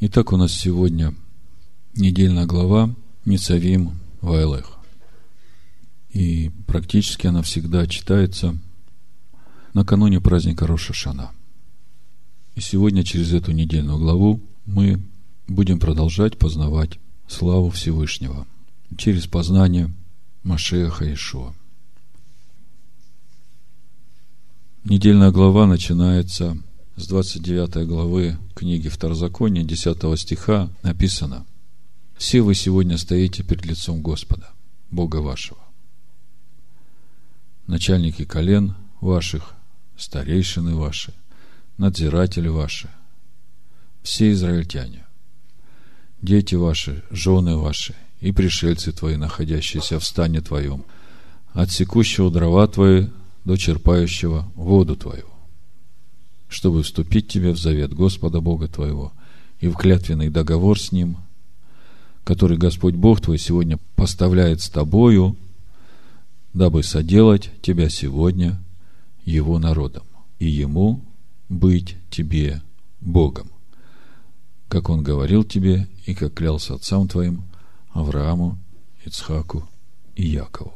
Итак, у нас сегодня недельная глава Ницавим Вайлех. И практически она всегда читается накануне праздника Рошашана. И сегодня через эту недельную главу мы будем продолжать познавать славу Всевышнего через познание Машеха Ишуа. Недельная глава начинается с 29 главы книги Второзакония, 10 стиха написано «Все вы сегодня стоите перед лицом Господа, Бога вашего. Начальники колен ваших, старейшины ваши, надзиратели ваши, все израильтяне, дети ваши, жены ваши и пришельцы твои, находящиеся в стане твоем, от секущего дрова твои до черпающего воду твою чтобы вступить тебе в завет Господа Бога твоего и в клятвенный договор с Ним, который Господь Бог твой сегодня поставляет с тобою, дабы соделать тебя сегодня Его народом, и Ему быть тебе Богом, как Он говорил тебе и как клялся отцам твоим Аврааму, Ицхаку и Якову.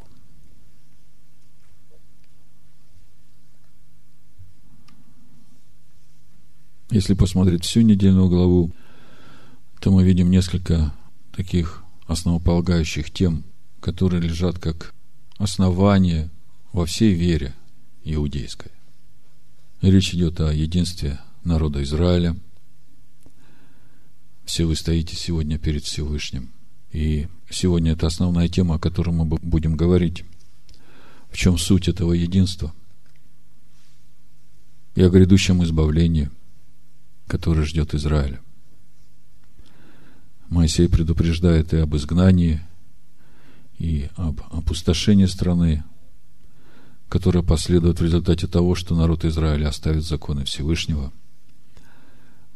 Если посмотреть всю недельную главу, то мы видим несколько таких основополагающих тем, которые лежат как основание во всей вере иудейской. Речь идет о единстве народа Израиля. Все вы стоите сегодня перед Всевышним. И сегодня это основная тема, о которой мы будем говорить. В чем суть этого единства? И о грядущем избавлении – который ждет Израиля. Моисей предупреждает и об изгнании, и об опустошении страны, которое последует в результате того, что народ Израиля оставит законы Всевышнего.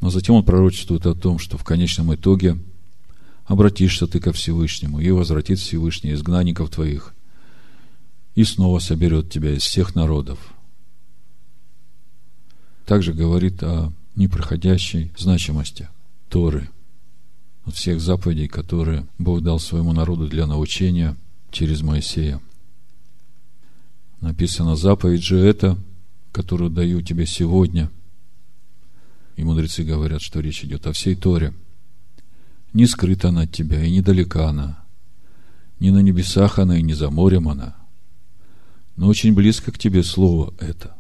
Но затем он пророчествует о том, что в конечном итоге обратишься ты ко Всевышнему, и возвратит Всевышний изгнанников твоих, и снова соберет тебя из всех народов. Также говорит о непроходящей значимости Торы, от всех заповедей, которые Бог дал своему народу для научения через Моисея. Написано, заповедь же это, которую даю тебе сегодня. И мудрецы говорят, что речь идет о всей Торе. Не скрыта она от тебя, и недалека она. Не на небесах она, и не за морем она. Но очень близко к тебе слово это.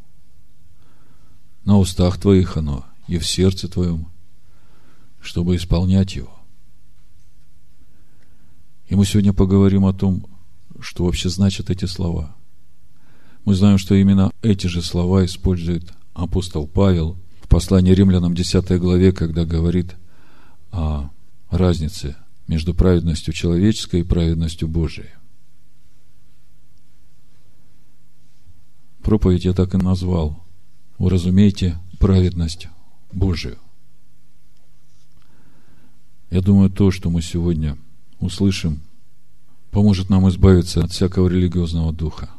На устах твоих оно, и в сердце твоем, чтобы исполнять его. И мы сегодня поговорим о том, что вообще значат эти слова. Мы знаем, что именно эти же слова использует апостол Павел в послании римлянам 10 главе, когда говорит о разнице между праведностью человеческой и праведностью Божией. Проповедь я так и назвал. Уразумейте праведность Божию. Я думаю, то, что мы сегодня услышим, поможет нам избавиться от всякого религиозного духа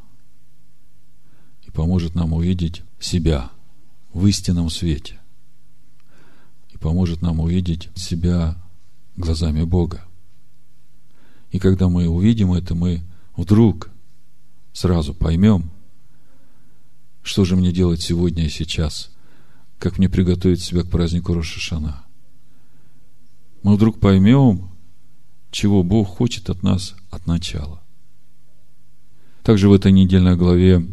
и поможет нам увидеть себя в истинном свете и поможет нам увидеть себя глазами Бога. И когда мы увидим это, мы вдруг сразу поймем, что же мне делать сегодня и сейчас – как мне приготовить себя к празднику Рошашана. Мы вдруг поймем, чего Бог хочет от нас от начала. Также в этой недельной главе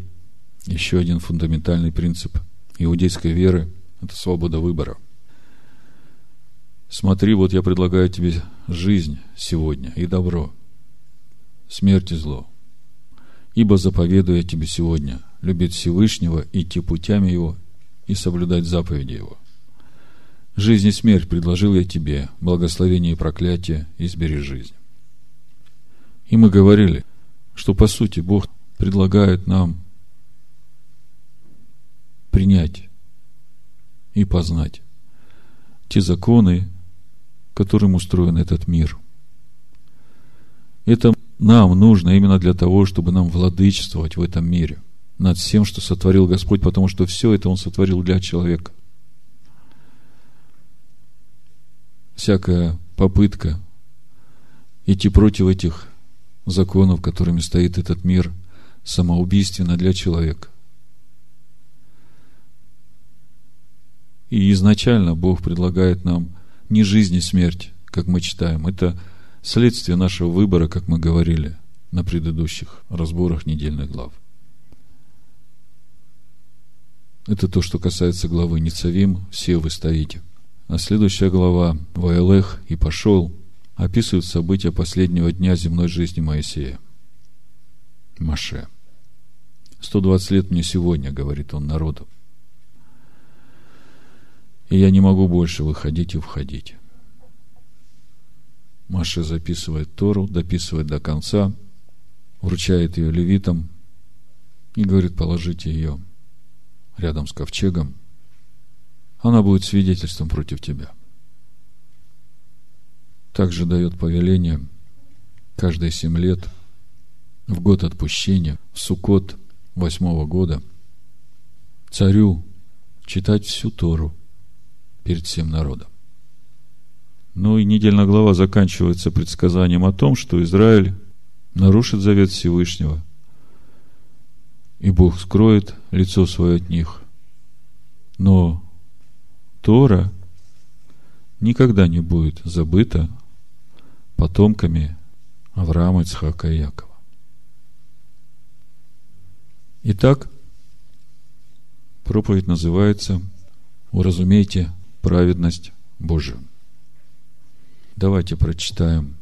еще один фундаментальный принцип иудейской веры – это свобода выбора. Смотри, вот я предлагаю тебе жизнь сегодня и добро, смерть и зло. Ибо заповедую я тебе сегодня любить Всевышнего, идти путями Его и соблюдать заповеди Его. Жизнь и смерть предложил я тебе, благословение и проклятие, избери жизнь. И мы говорили, что по сути Бог предлагает нам принять и познать те законы, которым устроен этот мир. Это нам нужно именно для того, чтобы нам владычествовать в этом мире – над всем, что сотворил Господь, потому что все это Он сотворил для человека. всякая попытка идти против этих законов, которыми стоит этот мир, самоубийственно для человека. И изначально Бог предлагает нам не жизнь и смерть, как мы читаем. Это следствие нашего выбора, как мы говорили на предыдущих разборах недельных глав. Это то, что касается главы Ницавим, все вы стоите. А следующая глава Ваэлех и пошел описывает события последнего дня земной жизни Моисея. Маше. 120 лет мне сегодня, говорит он народу. И я не могу больше выходить и входить. Маша записывает Тору, дописывает до конца, вручает ее левитам и говорит, положите ее рядом с ковчегом. Она будет свидетельством против тебя. Также дает повеление каждые семь лет в год отпущения, в Сукот восьмого года, царю читать всю Тору перед всем народом. Ну и недельная глава заканчивается предсказанием о том, что Израиль нарушит завет Всевышнего, и Бог скроет лицо свое от них. Но Тора никогда не будет забыта потомками Авраама, Ицхака и Якова. Итак, проповедь называется «Уразумейте праведность Божию». Давайте прочитаем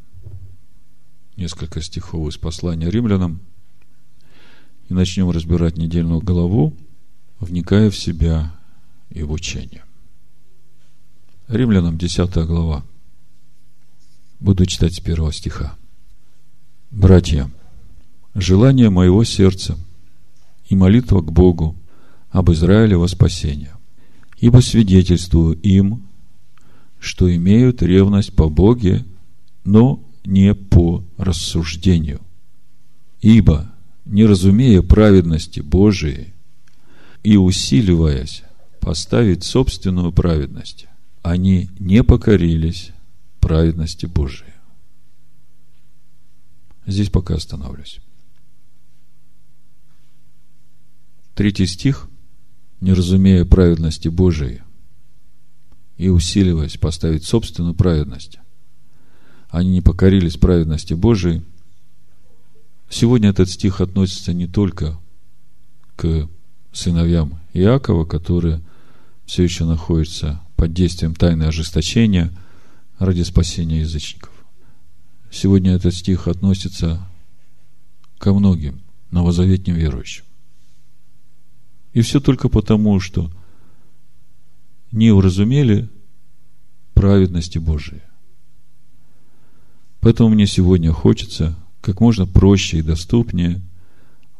несколько стихов из послания римлянам и начнем разбирать недельную главу, вникая в себя и в учение. Римлянам 10 глава. Буду читать с первого стиха. Братья, желание моего сердца и молитва к Богу об Израиле во спасение, ибо свидетельствую им, что имеют ревность по Боге, но не по рассуждению. Ибо, не разумея праведности Божией и усиливаясь поставить собственную праведность, они не покорились праведности Божией. Здесь пока остановлюсь. Третий стих. Не разумея праведности Божией, и усиливаясь поставить собственную праведность, они не покорились праведности Божией. Сегодня этот стих относится не только к сыновьям Иакова, которые все еще находятся под действием тайны ожесточения ради спасения язычников. Сегодня этот стих относится ко многим новозаветним верующим. И все только потому, что не уразумели праведности Божией. Поэтому мне сегодня хочется как можно проще и доступнее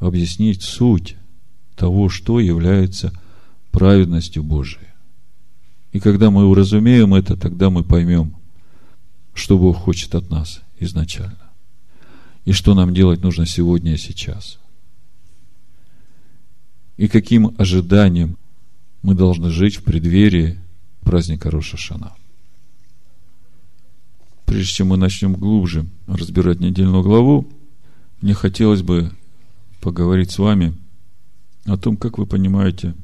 объяснить суть того, что является праведностью Божией. И когда мы уразумеем это, тогда мы поймем, что Бог хочет от нас изначально. И что нам делать нужно сегодня и сейчас. И каким ожиданием мы должны жить в преддверии праздника Роша Шана. Прежде чем мы начнем глубже разбирать недельную главу, мне хотелось бы поговорить с вами о том, как вы понимаете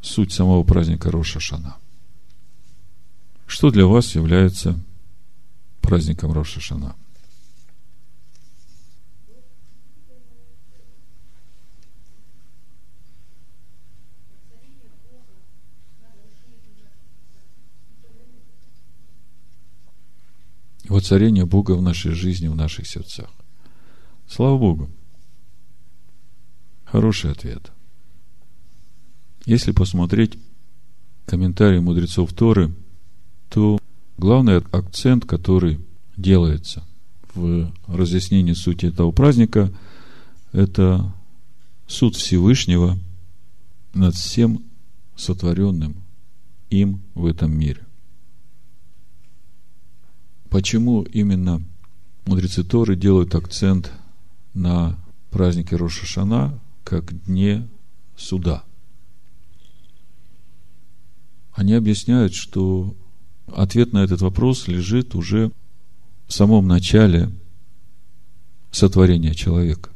суть самого праздника Роша Шана. Что для вас является праздником Роша Шана? Воцарение Бога в нашей жизни, в наших сердцах. Слава Богу. Хороший ответ. Если посмотреть комментарии мудрецов Торы, то главный акцент, который делается в разъяснении сути этого праздника, это суд Всевышнего над всем сотворенным им в этом мире. Почему именно мудрецы Торы делают акцент на празднике Рошашана как дне суда? Они объясняют, что Ответ на этот вопрос лежит уже в самом начале сотворения человека.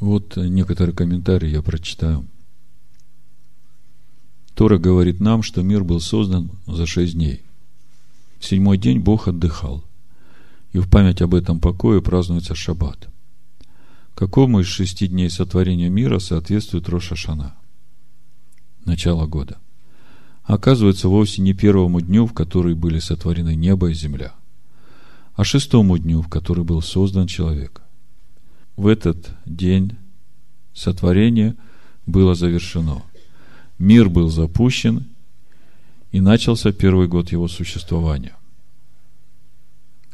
Вот некоторые комментарии я прочитаю. Тора говорит нам, что мир был создан за шесть дней. Седьмой день Бог отдыхал. И в память об этом покое празднуется Шаббат. Какому из шести дней сотворения мира соответствует Рошашана? Начало года. Оказывается, вовсе не первому дню, в который были сотворены небо и земля, а шестому дню, в который был создан человек. В этот день сотворение было завершено. Мир был запущен, и начался первый год его существования.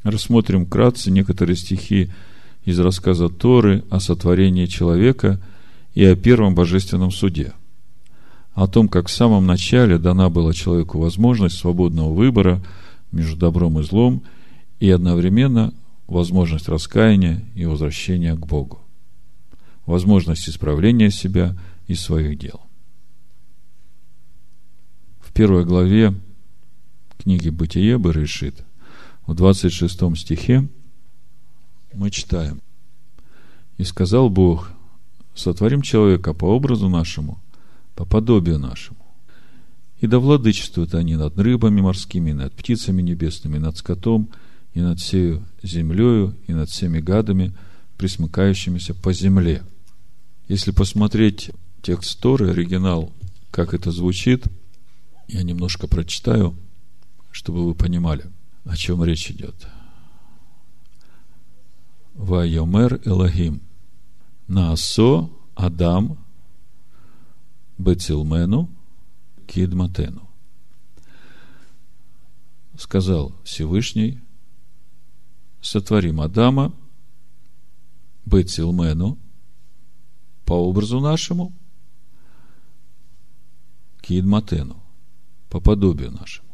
Рассмотрим вкратце некоторые стихи из рассказа Торы о сотворении человека и о первом божественном суде. О том, как в самом начале дана была человеку возможность свободного выбора между добром и злом и одновременно возможность раскаяния и возвращения к Богу. Возможность исправления себя и своих дел. Первой главе книги «Бытие» бы решит, в 26 стихе мы читаем. «И сказал Бог, сотворим человека по образу нашему, по подобию нашему. И да владычествуют они над рыбами морскими, над птицами небесными, над скотом, и над всею землею, и над всеми гадами, присмыкающимися по земле». Если посмотреть текст Торы, оригинал, как это звучит, я немножко прочитаю, чтобы вы понимали, о чем речь идет. Вайомер Элогим. Наасо Адам Бецилмену Кидматену. Сказал Всевышний, сотворим Адама Бецилмену по образу нашему Кидматену, по подобию нашему.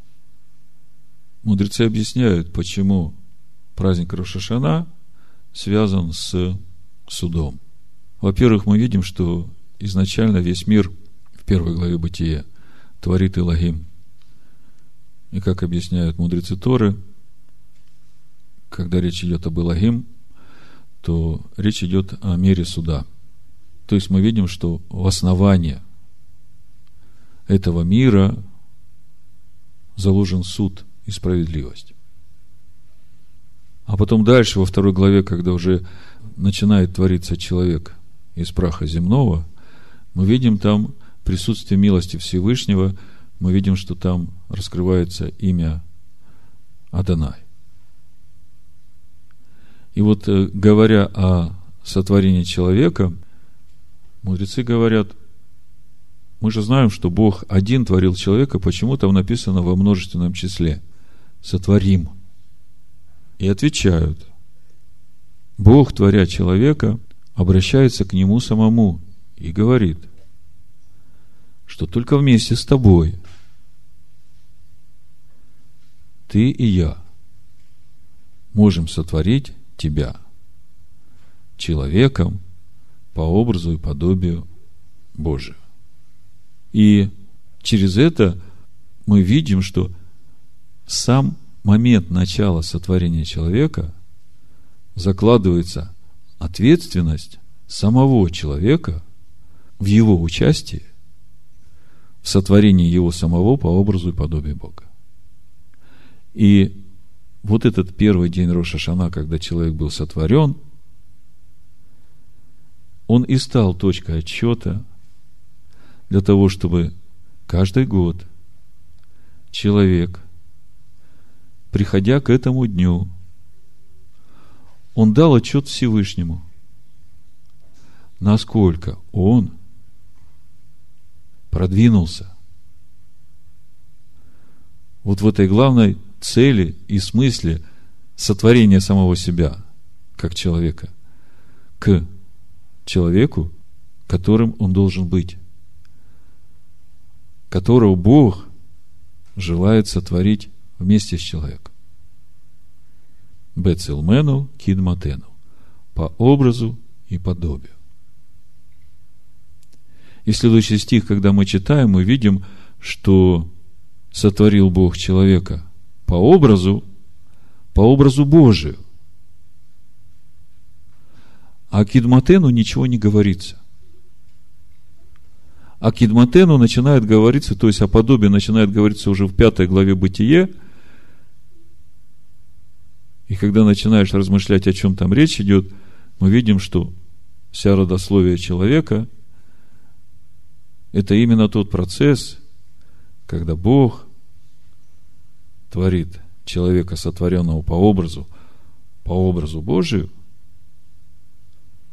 Мудрецы объясняют, почему праздник Рошашана – связан с судом. Во-первых, мы видим, что изначально весь мир в первой главе Бытия творит Илогим. И как объясняют мудрецы Торы, когда речь идет об Илогим, то речь идет о мере суда. То есть мы видим, что в основании этого мира заложен суд и справедливость. А потом дальше, во второй главе, когда уже начинает твориться человек из праха земного, мы видим там присутствие милости Всевышнего, мы видим, что там раскрывается имя Адонай. И вот э, говоря о сотворении человека, мудрецы говорят, мы же знаем, что Бог один творил человека, почему там написано во множественном числе. Сотворим – и отвечают. Бог, творя человека, обращается к нему самому и говорит, что только вместе с тобой ты и я можем сотворить тебя человеком по образу и подобию Божию. И через это мы видим, что сам момент начала сотворения человека закладывается ответственность самого человека в его участии в сотворении его самого по образу и подобию Бога. И вот этот первый день Роша Шана, когда человек был сотворен, он и стал точкой отчета для того, чтобы каждый год человек – приходя к этому дню, он дал отчет Всевышнему, насколько он продвинулся вот в этой главной цели и смысле сотворения самого себя, как человека, к человеку, которым он должен быть, которого Бог желает сотворить вместе с человеком. Бецилмену кидматену. По образу и подобию. И следующий стих, когда мы читаем, мы видим, что сотворил Бог человека по образу, по образу Божию. А Кидматену ничего не говорится. А Кидматену начинает говориться, то есть о подобии начинает говориться уже в пятой главе Бытие. И когда начинаешь размышлять, о чем там речь идет, мы видим, что вся родословие человека – это именно тот процесс, когда Бог творит человека, сотворенного по образу, по образу Божию,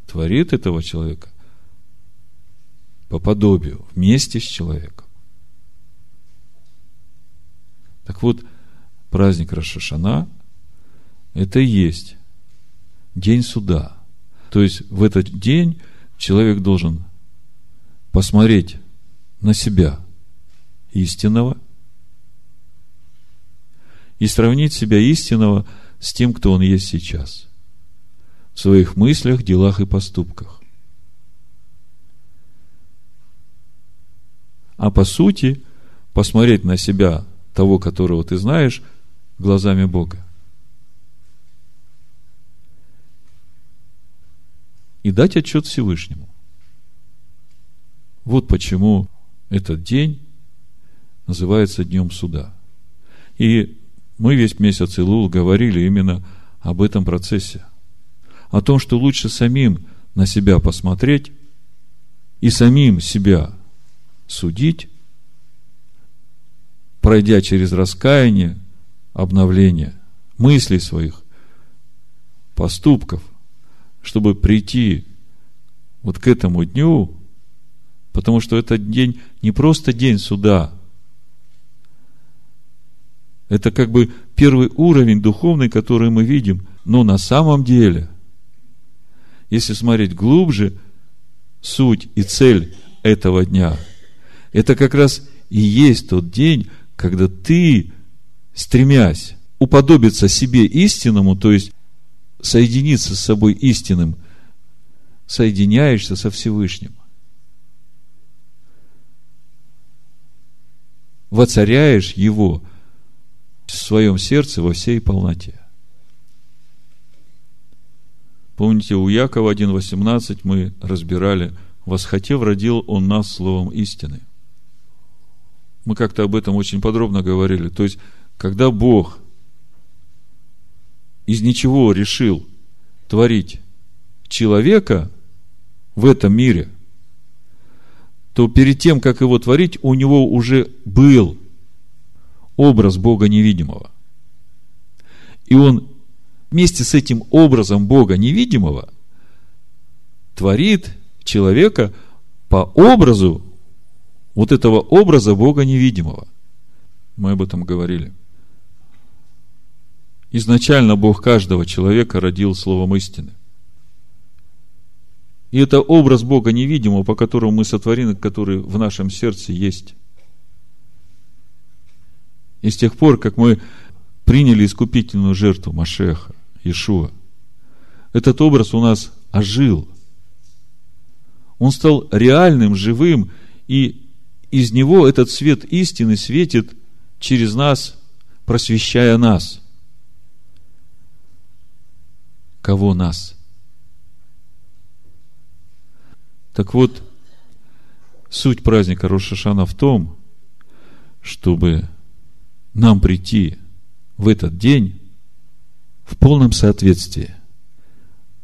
творит этого человека по подобию, вместе с человеком. Так вот, праздник Рашашана – это и есть день суда. То есть, в этот день человек должен посмотреть на себя истинного и сравнить себя истинного с тем, кто он есть сейчас – в своих мыслях, делах и поступках. А по сути, посмотреть на себя, того, которого ты знаешь, глазами Бога. И дать отчет Всевышнему. Вот почему этот день называется Днем Суда. И мы весь месяц Илул говорили именно об этом процессе о том, что лучше самим на себя посмотреть и самим себя судить, пройдя через раскаяние, обновление мыслей своих, поступков, чтобы прийти вот к этому дню, потому что этот день не просто день суда, это как бы первый уровень духовный, который мы видим, но на самом деле – если смотреть глубже, суть и цель этого дня, это как раз и есть тот день, когда ты, стремясь уподобиться себе истинному, то есть соединиться с собой истинным, соединяешься со Всевышним. Воцаряешь его в своем сердце во всей полноте. Помните, у Якова 1.18 мы разбирали, восхотев родил он нас словом истины. Мы как-то об этом очень подробно говорили. То есть, когда Бог из ничего решил творить человека в этом мире, то перед тем, как его творить, у него уже был образ Бога невидимого. И он вместе с этим образом Бога невидимого творит человека по образу вот этого образа Бога невидимого. Мы об этом говорили. Изначально Бог каждого человека родил словом истины. И это образ Бога невидимого, по которому мы сотворены, который в нашем сердце есть. И с тех пор, как мы приняли искупительную жертву Машеха, Иешуа. Этот образ у нас ожил. Он стал реальным, живым, и из него этот свет истины светит через нас, просвещая нас. Кого нас? Так вот, суть праздника Рошашана в том, чтобы нам прийти в этот день в полном соответствии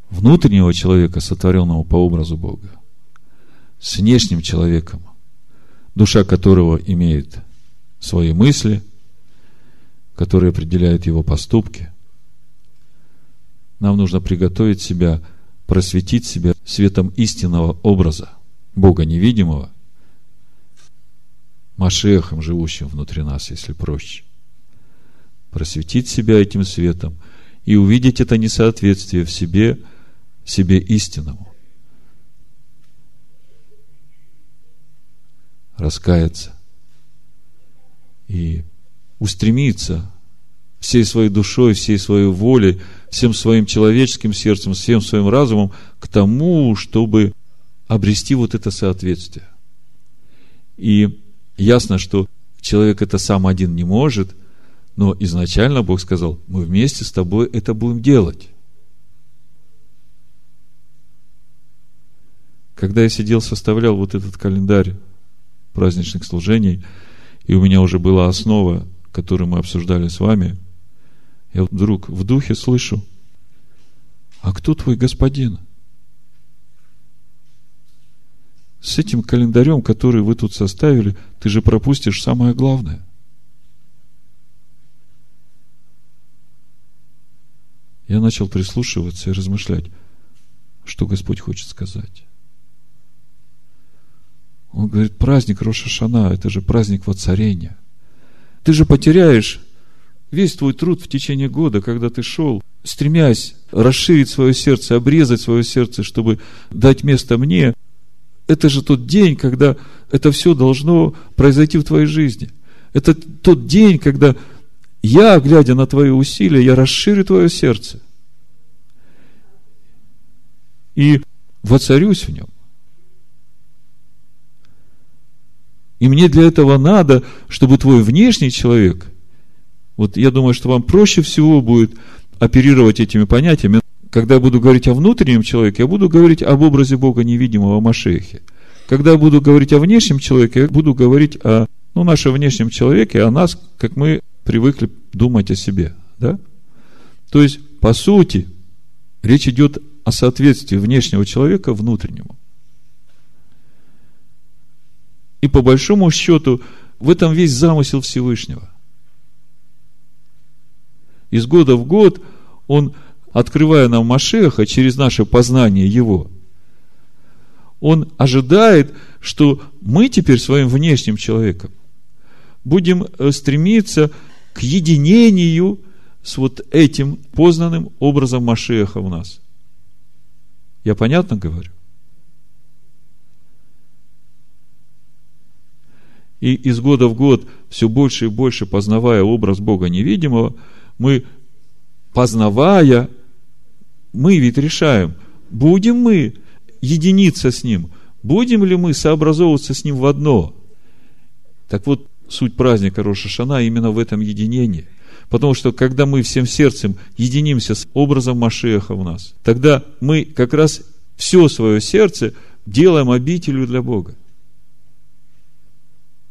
внутреннего человека, сотворенного по образу Бога, с внешним человеком, душа которого имеет свои мысли, которые определяют его поступки. Нам нужно приготовить себя, просветить себя светом истинного образа Бога невидимого, Машехом, живущим внутри нас, если проще. Просветить себя этим светом – и увидеть это несоответствие в себе, себе истинному. Раскаяться и устремиться всей своей душой, всей своей волей, всем своим человеческим сердцем, всем своим разумом к тому, чтобы обрести вот это соответствие. И ясно, что человек это сам один не может, но изначально Бог сказал, мы вместе с тобой это будем делать. Когда я сидел, составлял вот этот календарь праздничных служений, и у меня уже была основа, которую мы обсуждали с вами, я вдруг в духе слышу, а кто твой господин? С этим календарем, который вы тут составили, ты же пропустишь самое главное. Я начал прислушиваться и размышлять, что Господь хочет сказать. Он говорит, праздник Рошашана, это же праздник воцарения. Ты же потеряешь весь твой труд в течение года, когда ты шел, стремясь расширить свое сердце, обрезать свое сердце, чтобы дать место мне, это же тот день, когда это все должно произойти в твоей жизни. Это тот день, когда я, глядя на твои усилия, я расширю твое сердце. И воцарюсь в нем. И мне для этого надо, чтобы твой внешний человек, вот я думаю, что вам проще всего будет оперировать этими понятиями. Когда я буду говорить о внутреннем человеке, я буду говорить об образе Бога невидимого Машехе. Когда я буду говорить о внешнем человеке, я буду говорить о ну, нашем внешнем человеке, о нас, как мы привыкли думать о себе. Да? То есть, по сути, речь идет о соответствии внешнего человека внутреннему. И по большому счету, в этом весь замысел Всевышнего. Из года в год Он, открывая нам Машеха через наше познание Его, Он ожидает, что мы теперь своим внешним человеком будем э, стремиться к единению с вот этим познанным образом Машеха в нас. Я понятно говорю? И из года в год, все больше и больше познавая образ Бога невидимого, мы, познавая, мы ведь решаем, будем мы единиться с Ним, будем ли мы сообразовываться с Ним в одно. Так вот, суть праздника Рошашана именно в этом единении. Потому что, когда мы всем сердцем единимся с образом Машеха в нас, тогда мы как раз все свое сердце делаем обителю для Бога.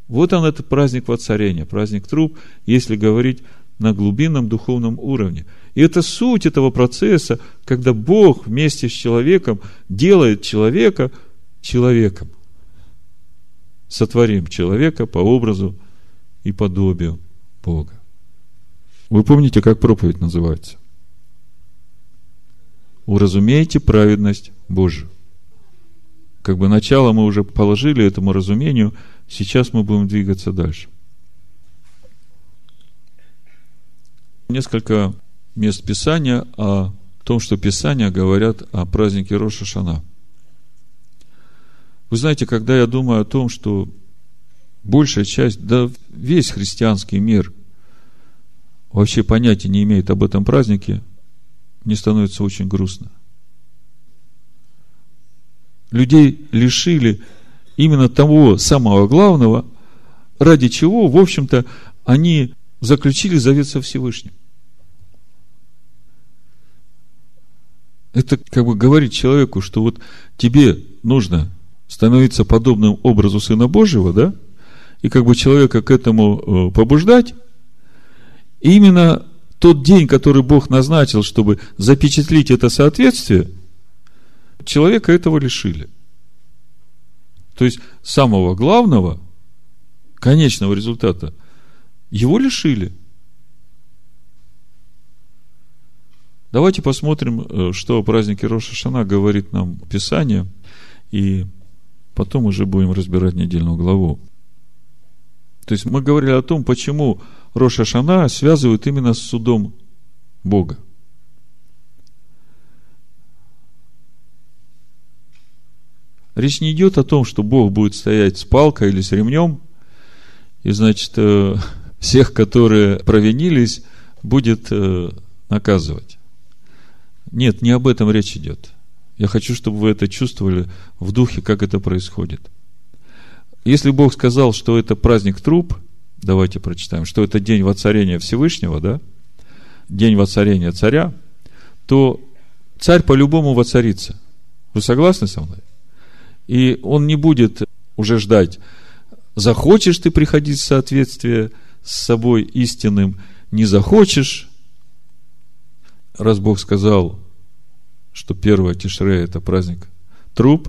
Вот он, этот праздник воцарения, праздник труп, если говорить на глубинном духовном уровне. И это суть этого процесса, когда Бог вместе с человеком делает человека человеком. Сотворим человека по образу и подобию Бога. Вы помните, как проповедь называется? Уразумейте праведность Божию. Как бы начало мы уже положили этому разумению – Сейчас мы будем двигаться дальше. Несколько мест Писания о том, что Писания говорят о празднике Роша Шана. Вы знаете, когда я думаю о том, что большая часть, да весь христианский мир вообще понятия не имеет об этом празднике, мне становится очень грустно. Людей лишили именно того самого главного, ради чего, в общем-то, они заключили завет со Всевышним. Это как бы говорит человеку, что вот тебе нужно становиться подобным образу Сына Божьего, да, и как бы человека к этому э, побуждать, и именно тот день, который Бог назначил, чтобы запечатлить это соответствие, человека этого лишили. То есть самого главного, конечного результата, его лишили. Давайте посмотрим, э, что о празднике Роша говорит нам Писание, и потом уже будем разбирать недельную главу. То есть мы говорили о том, почему Роша Шана связывают именно с судом Бога. Речь не идет о том, что Бог будет стоять с палкой или с ремнем, и, значит, э, всех, которые провинились, будет э, наказывать. Нет, не об этом речь идет. Я хочу, чтобы вы это чувствовали в духе, как это происходит. Если Бог сказал, что это праздник труп, давайте прочитаем, что это день воцарения Всевышнего, да? День воцарения царя, то царь по-любому воцарится. Вы согласны со мной? И он не будет уже ждать, захочешь ты приходить в соответствие с собой истинным, не захочешь. Раз Бог сказал, что первое Тишре – это праздник труп,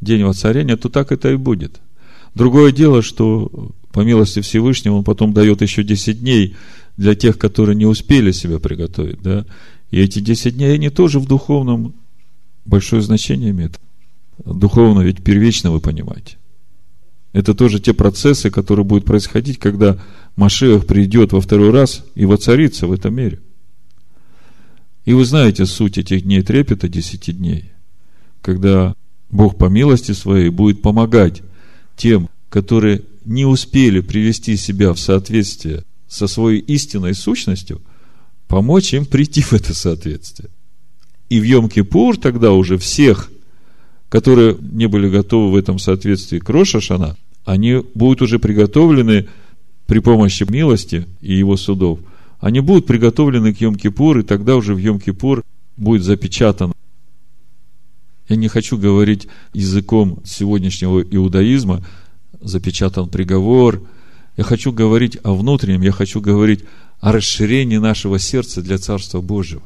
день воцарения, то так это и будет. Другое дело, что по милости Всевышнего он потом дает еще 10 дней для тех, которые не успели себя приготовить. Да? И эти 10 дней, они тоже в духовном большое значение имеют. Духовно ведь первично вы понимаете. Это тоже те процессы, которые будут происходить, когда Машех придет во второй раз и воцарится в этом мире. И вы знаете суть этих дней трепета, десяти дней, когда Бог по милости своей будет помогать тем, которые не успели привести себя в соответствие со своей истинной сущностью, помочь им прийти в это соответствие. И в Йом-Кипур тогда уже всех, которые не были готовы в этом соответствии к Рошашана, они будут уже приготовлены при помощи милости и его судов. Они будут приготовлены к Йом-Кипур, и тогда уже в Йом-Кипур будет запечатан. Я не хочу говорить языком сегодняшнего иудаизма, запечатан приговор. Я хочу говорить о внутреннем, я хочу говорить о расширении нашего сердца для Царства Божьего.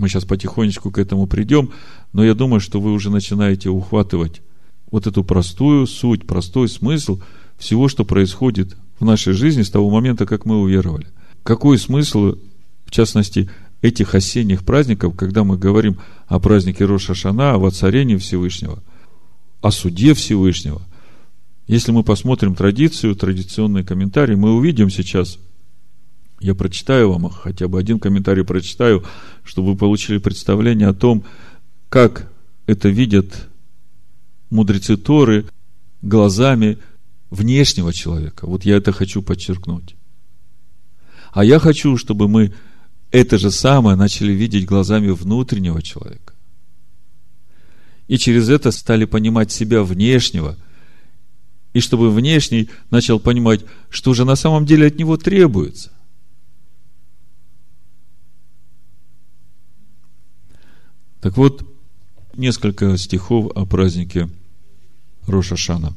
Мы сейчас потихонечку к этому придем, но я думаю, что вы уже начинаете ухватывать вот эту простую суть, простой смысл всего, что происходит в нашей жизни с того момента, как мы уверовали. Какой смысл, в частности, этих осенних праздников, когда мы говорим о празднике Роша Шана, о воцарении Всевышнего, о суде Всевышнего. Если мы посмотрим традицию, традиционные комментарии, мы увидим сейчас – я прочитаю вам хотя бы один комментарий прочитаю, чтобы вы получили представление о том, как это видят мудрецы Торы глазами внешнего человека. Вот я это хочу подчеркнуть. А я хочу, чтобы мы это же самое начали видеть глазами внутреннего человека. И через это стали понимать себя внешнего. И чтобы внешний начал понимать, что же на самом деле от него требуется. Так вот, несколько стихов о празднике Роша Шана.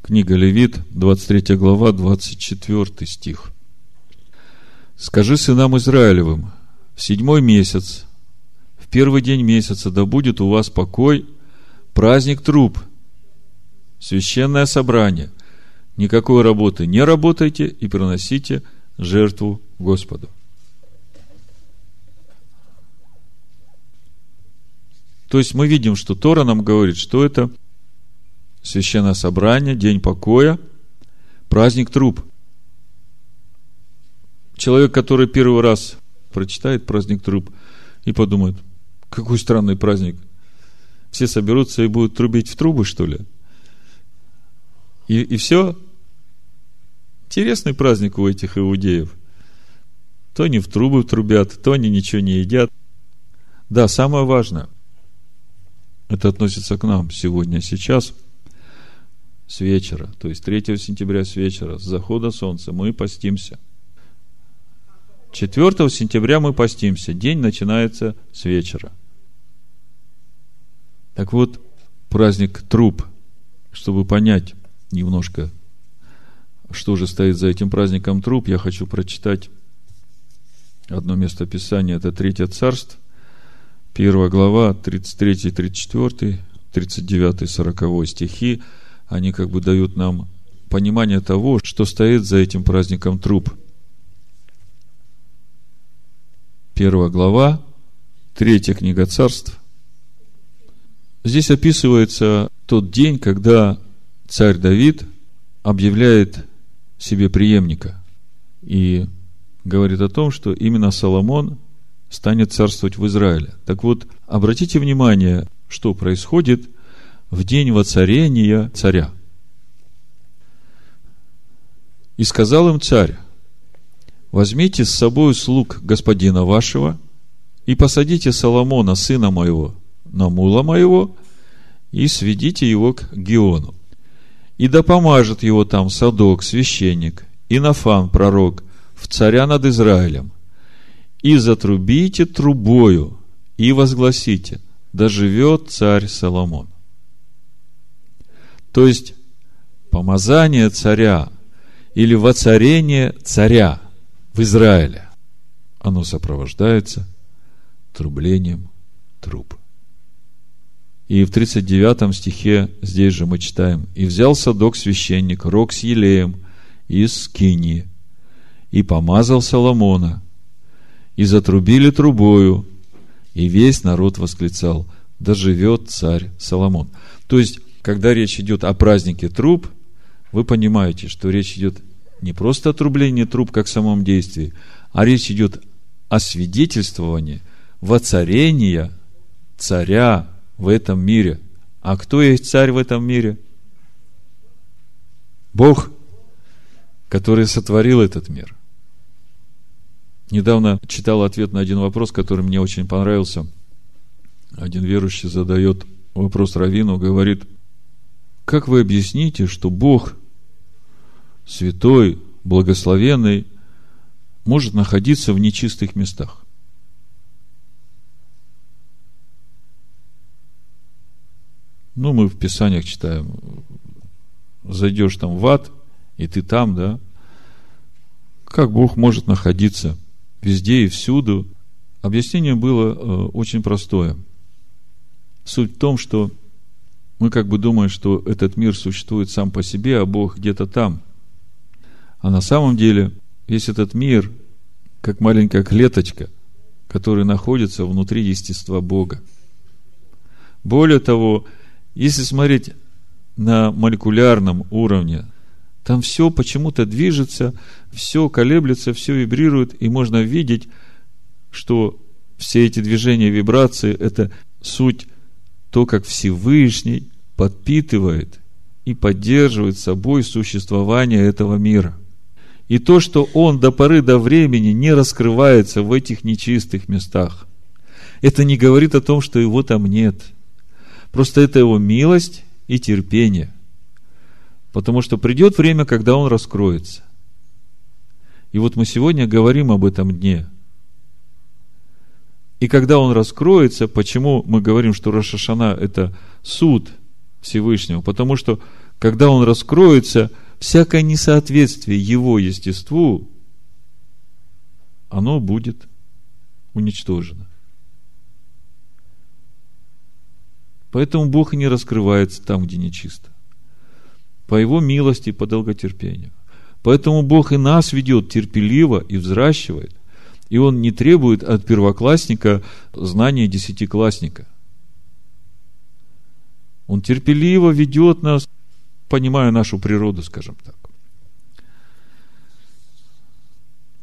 Книга Левит, 23 глава, 24 стих. «Скажи сынам Израилевым, в седьмой месяц, в первый день месяца, да будет у вас покой, праздник труп, священное собрание. Никакой работы не работайте и приносите жертву Господу. То есть мы видим, что Тора нам говорит, что это священное собрание, день покоя, праздник труп. Человек, который первый раз прочитает праздник труп и подумает, какой странный праздник. Все соберутся и будут трубить в трубы, что ли? И, и все. Интересный праздник у этих иудеев. То они в трубы трубят, то они ничего не едят. Да, самое важное. Это относится к нам сегодня, сейчас, с вечера, то есть 3 сентября с вечера, с захода солнца мы постимся. 4 сентября мы постимся, день начинается с вечера. Так вот, праздник труп, чтобы понять немножко, что же стоит за этим праздником труп, я хочу прочитать одно место Писания, это Третье Царство, Первая глава, 33, 34, 39, 40 стихи, они как бы дают нам понимание того, что стоит за этим праздником труп. Первая глава, третья книга царств. Здесь описывается тот день, когда царь Давид объявляет себе преемника и говорит о том, что именно Соломон станет царствовать в Израиле. Так вот, обратите внимание, что происходит в день воцарения царя. И сказал им царь, возьмите с собой слуг господина вашего и посадите Соломона, сына моего, на мула моего, и сведите его к Геону. И да помажет его там Садок, священник, и Нафан, пророк, в царя над Израилем. И затрубите трубою, и возгласите, да живет царь Соломон. То есть, помазание царя или воцарение царя в Израиле, оно сопровождается трублением труб. И в 39 стихе здесь же мы читаем, «И взял садок священник, рог с елеем из Скинии, и помазал Соломона, и затрубили трубою, и весь народ восклицал, да живет царь Соломон». То есть, когда речь идет о празднике труб, вы понимаете, что речь идет не просто о трублении труб, как в самом действии, а речь идет о свидетельствовании воцарения царя в этом мире. А кто есть царь в этом мире? Бог, который сотворил этот мир. Недавно читал ответ на один вопрос, который мне очень понравился. Один верующий задает вопрос Равину, говорит, как вы объясните, что Бог святой, благословенный, может находиться в нечистых местах? Ну, мы в Писаниях читаем, зайдешь там в ад, и ты там, да? Как Бог может находиться везде и всюду? Объяснение было э, очень простое. Суть в том, что мы как бы думаем, что этот мир существует сам по себе, а Бог где-то там. А на самом деле весь этот мир, как маленькая клеточка, которая находится внутри естества Бога. Более того, если смотреть на молекулярном уровне, там все почему-то движется, все колеблется, все вибрирует, и можно видеть, что все эти движения, вибрации – это суть то, как Всевышний подпитывает и поддерживает собой существование этого мира. И то, что он до поры до времени не раскрывается в этих нечистых местах, это не говорит о том, что его там нет. Просто это его милость и терпение. Потому что придет время, когда он раскроется. И вот мы сегодня говорим об этом дне – и когда он раскроется, почему мы говорим, что Рошашана – это суд Всевышнего? Потому что, когда он раскроется, всякое несоответствие его естеству, оно будет уничтожено. Поэтому Бог не раскрывается там, где нечисто. По Его милости, по долготерпению. Поэтому Бог и нас ведет терпеливо и взращивает, и он не требует от первоклассника знания десятиклассника. Он терпеливо ведет нас, понимая нашу природу, скажем так.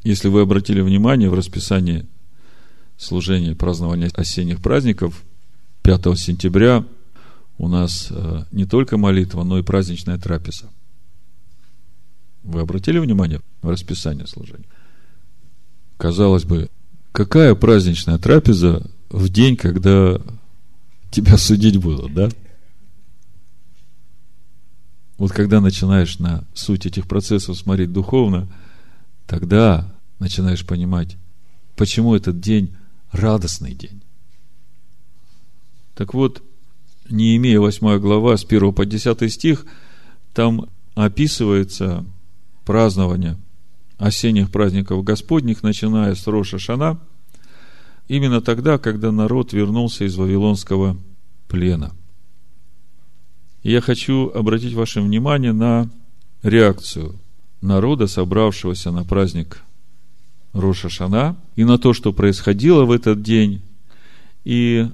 Если вы обратили внимание в расписании служения празднования осенних праздников, 5 сентября у нас э, не только молитва, но и праздничная трапеза. Вы обратили внимание в расписание служения? Казалось бы, какая праздничная трапеза в день, когда тебя судить будут, да? Вот когда начинаешь на суть этих процессов смотреть духовно, тогда начинаешь понимать, почему этот день радостный день. Так вот, не имея 8 глава с 1 по 10 стих, там описывается празднование осенних праздников Господних, начиная с Роша Шана, именно тогда, когда народ вернулся из Вавилонского плена. Я хочу обратить ваше внимание на реакцию народа, собравшегося на праздник Роша Шана, и на то, что происходило в этот день, и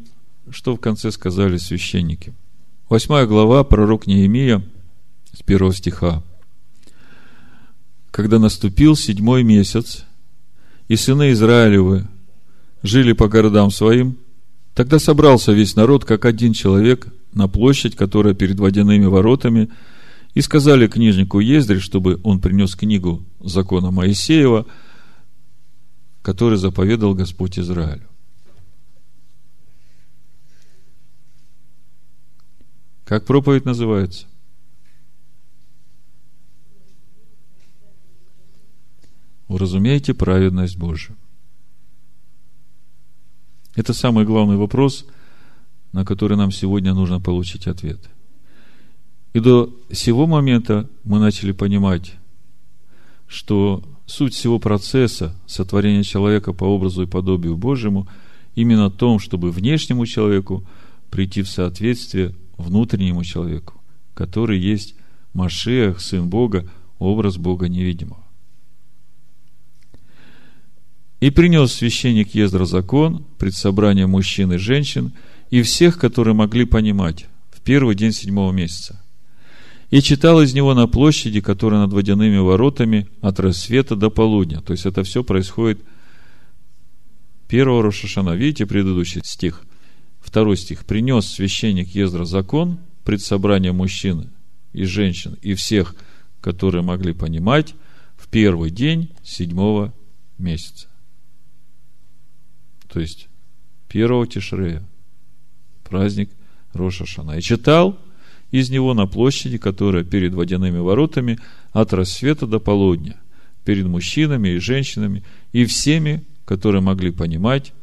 что в конце сказали священники. Восьмая глава, пророк Неемия, с первого стиха когда наступил седьмой месяц, и сыны Израилевы жили по городам своим, тогда собрался весь народ, как один человек, на площадь, которая перед водяными воротами, и сказали книжнику Ездре, чтобы он принес книгу закона Моисеева, который заповедал Господь Израилю. Как проповедь называется? Уразумейте праведность Божию. Это самый главный вопрос, на который нам сегодня нужно получить ответ. И до сего момента мы начали понимать, что суть всего процесса сотворения человека по образу и подобию Божьему именно в том, чтобы внешнему человеку прийти в соответствие внутреннему человеку, который есть Машех, Сын Бога, образ Бога невидимого. И принес священник Ездра закон пред собранием мужчин и женщин и всех, которые могли понимать, в первый день седьмого месяца. И читал из него на площади, которая над водяными воротами от рассвета до полудня. То есть это все происходит первого Рошашана. Видите предыдущий стих? Второй стих. Принес священник Ездра закон пред собранием мужчин и женщин и всех, которые могли понимать, в первый день седьмого месяца то есть первого Тишрея, праздник Роша. И читал из него на площади, которая перед водяными воротами от рассвета до полудня, перед мужчинами и женщинами, и всеми, которые могли понимать,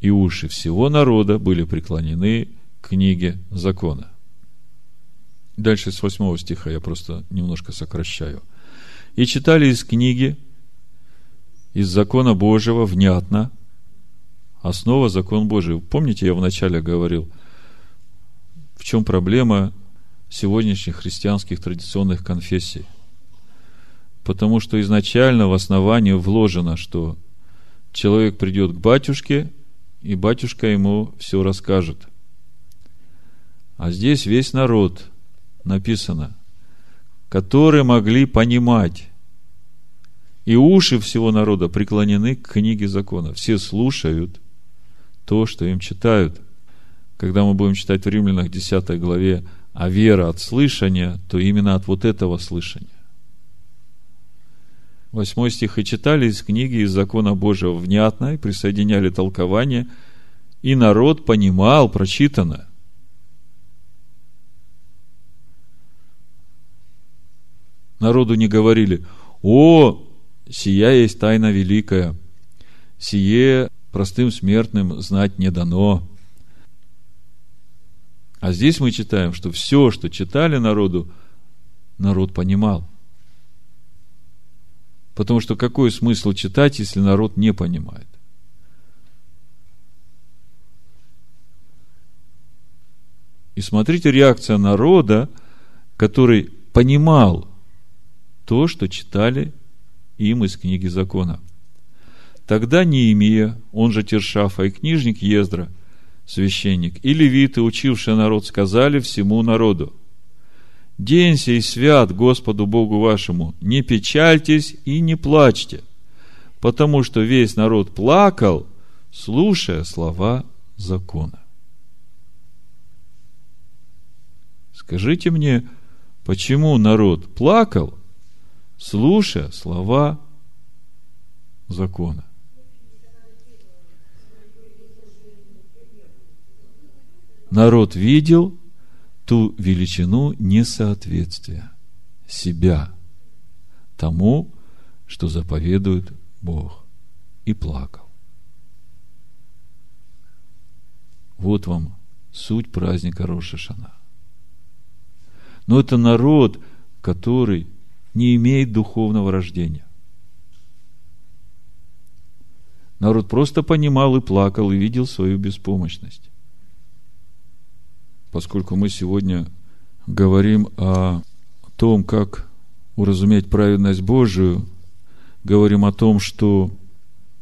и уши всего народа были преклонены книге закона. Дальше с восьмого стиха я просто немножко сокращаю. И читали из книги, из закона Божьего внятно – Основа закон Божий. Помните, я вначале говорил, в чем проблема сегодняшних христианских традиционных конфессий? Потому что изначально в основании вложено, что человек придет к батюшке, и батюшка ему все расскажет. А здесь весь народ написано, которые могли понимать. И уши всего народа преклонены к книге закона. Все слушают – то, что им читают. Когда мы будем читать в Римлянах 10 главе, а вера от слышания, то именно от вот этого слышания. Восьмой стих. «И читали из книги из закона Божьего внятно, и присоединяли толкование, и народ понимал прочитанное». Народу не говорили, «О, сия есть тайна великая, сие простым смертным знать не дано. А здесь мы читаем, что все, что читали народу, народ понимал. Потому что какой смысл читать, если народ не понимает? И смотрите реакция народа, который понимал то, что читали им из книги закона. Тогда Неемия, он же Тершафа, и книжник Ездра, священник, и левиты, учившие народ, сказали всему народу, «День сей свят Господу Богу вашему, не печальтесь и не плачьте, потому что весь народ плакал, слушая слова закона». Скажите мне, почему народ плакал, слушая слова закона? народ видел ту величину несоответствия себя тому, что заповедует Бог, и плакал. Вот вам суть праздника Рошашана. Но это народ, который не имеет духовного рождения. Народ просто понимал и плакал, и видел свою беспомощность поскольку мы сегодня говорим о том, как уразуметь праведность Божию, говорим о том, что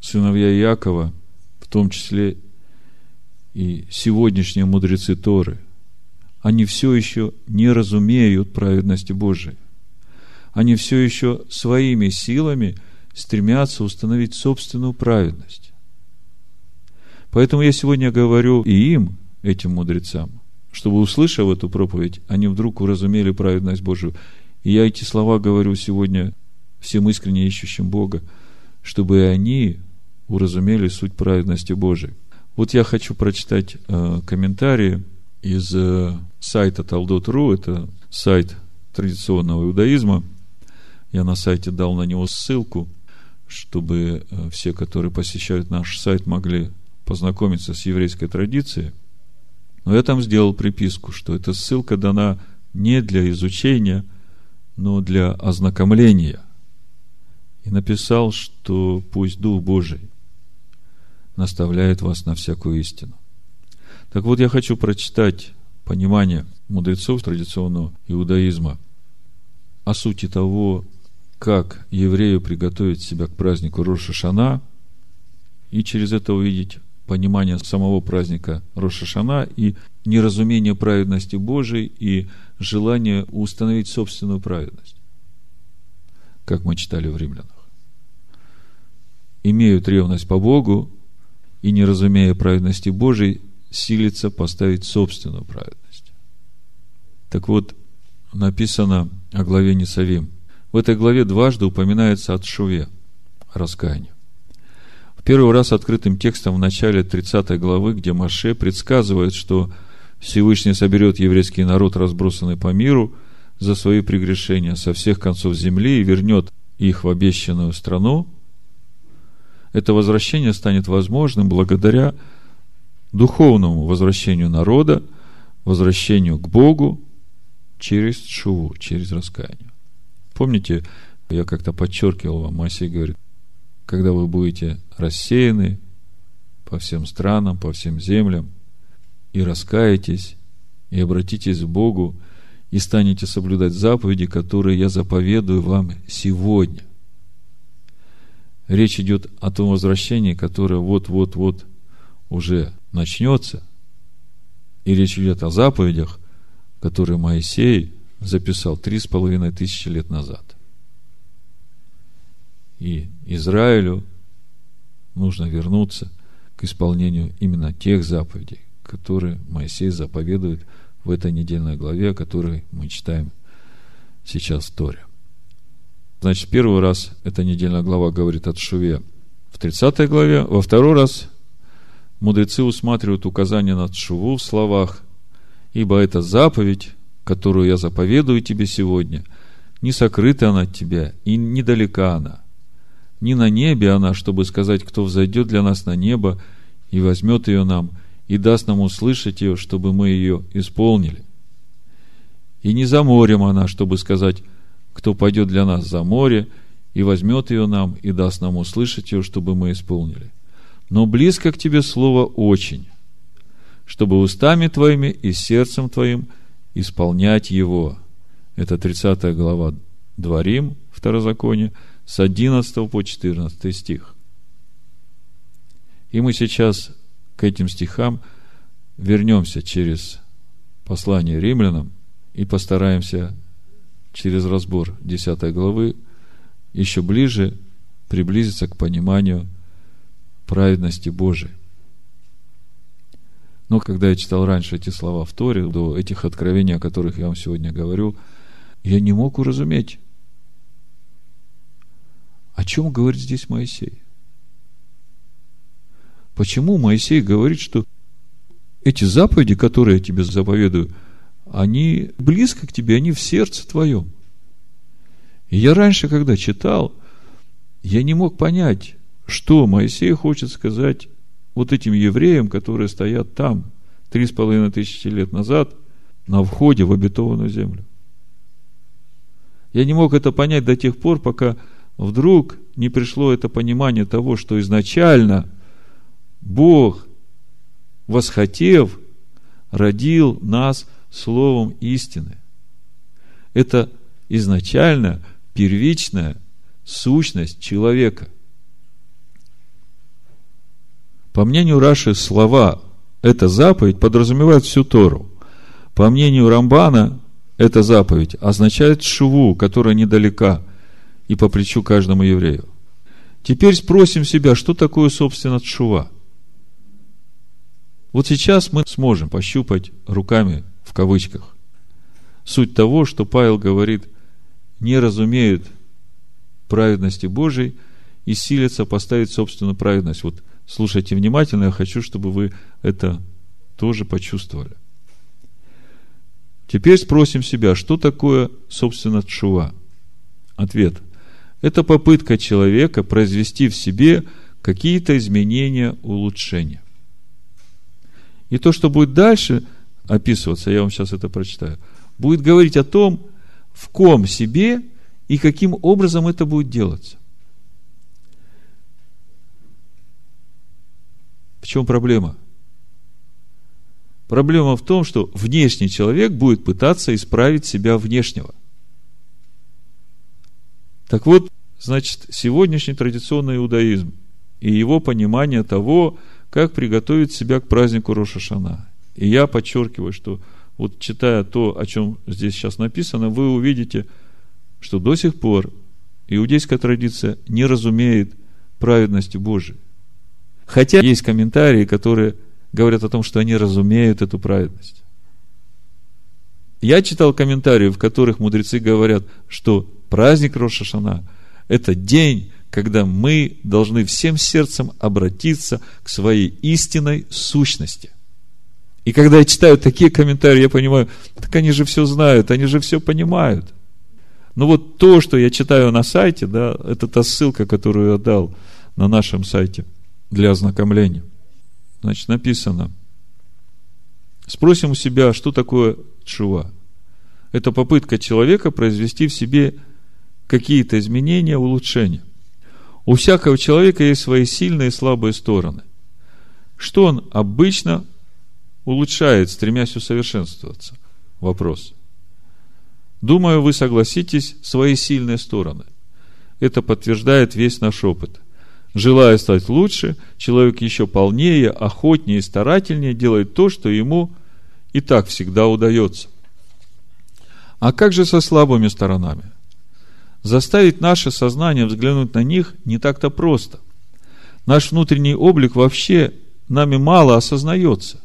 сыновья Якова, в том числе и сегодняшние мудрецы Торы, они все еще не разумеют праведности Божией. Они все еще своими силами стремятся установить собственную праведность. Поэтому я сегодня говорю и им, этим мудрецам, чтобы, услышав эту проповедь, они вдруг уразумели праведность Божию. И я эти слова говорю сегодня всем искренне ищущим Бога, чтобы они уразумели суть праведности Божией. Вот я хочу прочитать э, комментарии из э, сайта Талдот.ру, это сайт традиционного иудаизма. Я на сайте дал на него ссылку. чтобы э, все, которые посещают наш сайт, могли познакомиться с еврейской традицией. Но я там сделал приписку, что эта ссылка дана не для изучения, но для ознакомления. И написал, что пусть Дух Божий наставляет вас на всякую истину. Так вот, я хочу прочитать понимание мудрецов традиционного иудаизма о сути того, как еврею приготовить себя к празднику Роша Шана, и через это увидеть понимание самого праздника Роша Шана и неразумение праведности Божией и желание установить собственную праведность, как мы читали в римлянах. Имеют ревность по Богу и, не разумея праведности Божией, силится поставить собственную праведность. Так вот, написано о главе Несавим. В этой главе дважды упоминается о Тшуве, раскаянии. Первый раз открытым текстом в начале 30 главы, где Маше предсказывает, что Всевышний соберет еврейский народ, разбросанный по миру, за свои прегрешения со всех концов земли и вернет их в обещанную страну, это возвращение станет возможным благодаря духовному возвращению народа, возвращению к Богу через шуву, через раскаяние. Помните, я как-то подчеркивал вам, Моисей говорит, когда вы будете рассеяны по всем странам, по всем землям, и раскаетесь, и обратитесь к Богу, и станете соблюдать заповеди, которые я заповедую вам сегодня. Речь идет о том возвращении, которое вот-вот-вот уже начнется, и речь идет о заповедях, которые Моисей записал три с половиной тысячи лет назад. И Израилю нужно вернуться к исполнению именно тех заповедей, которые Моисей заповедует в этой недельной главе, о которой мы читаем сейчас в Торе. Значит, первый раз эта недельная глава говорит о Шуве в 30 главе, во второй раз мудрецы усматривают указание на Тшуву в словах «Ибо это заповедь, которую я заповедую тебе сегодня, не сокрыта она от тебя, и недалека она. Не на небе она, чтобы сказать, кто взойдет для нас на небо и возьмет ее нам, и даст нам услышать ее, чтобы мы ее исполнили. И не за морем она, чтобы сказать, кто пойдет для нас за море и возьмет ее нам и даст нам услышать ее, чтобы мы исполнили но близко к тебе слово очень, чтобы устами твоими и сердцем твоим исполнять его. Это 30 глава Дворим, Второзаконие, с 11 по 14 стих. И мы сейчас к этим стихам вернемся через послание римлянам и постараемся через разбор 10 главы еще ближе приблизиться к пониманию праведности Божией. Но когда я читал раньше эти слова в Торе, до этих откровений, о которых я вам сегодня говорю, я не мог уразуметь, о чем говорит здесь Моисей. Почему Моисей говорит, что эти заповеди, которые я тебе заповедую, они близко к тебе, они в сердце твоем. И я раньше, когда читал, я не мог понять, что Моисей хочет сказать вот этим евреям, которые стоят там, три с половиной тысячи лет назад, на входе в обетованную землю. Я не мог это понять до тех пор, пока вдруг не пришло это понимание того, что изначально Бог, восхотев, родил нас словом истины. Это изначально первичная сущность человека. По мнению Раши, слова «эта заповедь» подразумевают всю Тору. По мнению Рамбана, эта заповедь означает шуву, которая недалека и по плечу каждому еврею. Теперь спросим себя, что такое, собственно, шува? Вот сейчас мы сможем пощупать руками, в кавычках, суть того, что Павел говорит, не разумеют праведности Божией и силятся поставить собственную праведность. Вот Слушайте внимательно, я хочу, чтобы вы это тоже почувствовали. Теперь спросим себя, что такое, собственно, тшува? Ответ. Это попытка человека произвести в себе какие-то изменения, улучшения. И то, что будет дальше описываться, я вам сейчас это прочитаю, будет говорить о том, в ком себе и каким образом это будет делаться. В чем проблема? Проблема в том, что внешний человек будет пытаться исправить себя внешнего. Так вот, значит, сегодняшний традиционный иудаизм и его понимание того, как приготовить себя к празднику Рошашана. И я подчеркиваю, что вот читая то, о чем здесь сейчас написано, вы увидите, что до сих пор иудейская традиция не разумеет праведности Божией. Хотя есть комментарии, которые говорят о том, что они разумеют эту праведность. Я читал комментарии, в которых мудрецы говорят, что праздник Рошашана – это день, когда мы должны всем сердцем обратиться к своей истинной сущности. И когда я читаю такие комментарии, я понимаю, так они же все знают, они же все понимают. Но вот то, что я читаю на сайте, да, это та ссылка, которую я дал на нашем сайте для ознакомления. Значит, написано, спросим у себя, что такое чува. Это попытка человека произвести в себе какие-то изменения, улучшения. У всякого человека есть свои сильные и слабые стороны. Что он обычно улучшает, стремясь усовершенствоваться? Вопрос. Думаю, вы согласитесь, свои сильные стороны. Это подтверждает весь наш опыт. Желая стать лучше, человек еще полнее, охотнее и старательнее делает то, что ему и так всегда удается. А как же со слабыми сторонами? Заставить наше сознание взглянуть на них не так-то просто. Наш внутренний облик вообще нами мало осознается,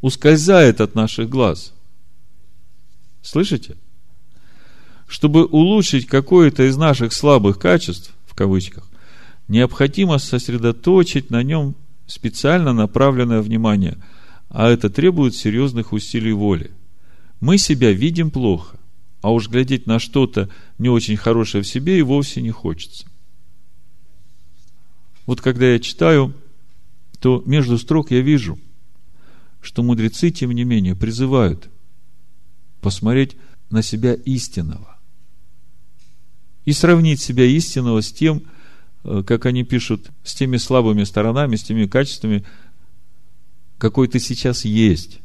ускользает от наших глаз. Слышите? Чтобы улучшить какое-то из наших слабых качеств, в кавычках, необходимо сосредоточить на нем специально направленное внимание, а это требует серьезных усилий воли. Мы себя видим плохо, а уж глядеть на что-то не очень хорошее в себе и вовсе не хочется. Вот когда я читаю, то между строк я вижу, что мудрецы, тем не менее, призывают посмотреть на себя истинного и сравнить себя истинного с тем, Э, как они пишут, с теми слабыми сторонами, с теми качествами, какой ты сейчас есть.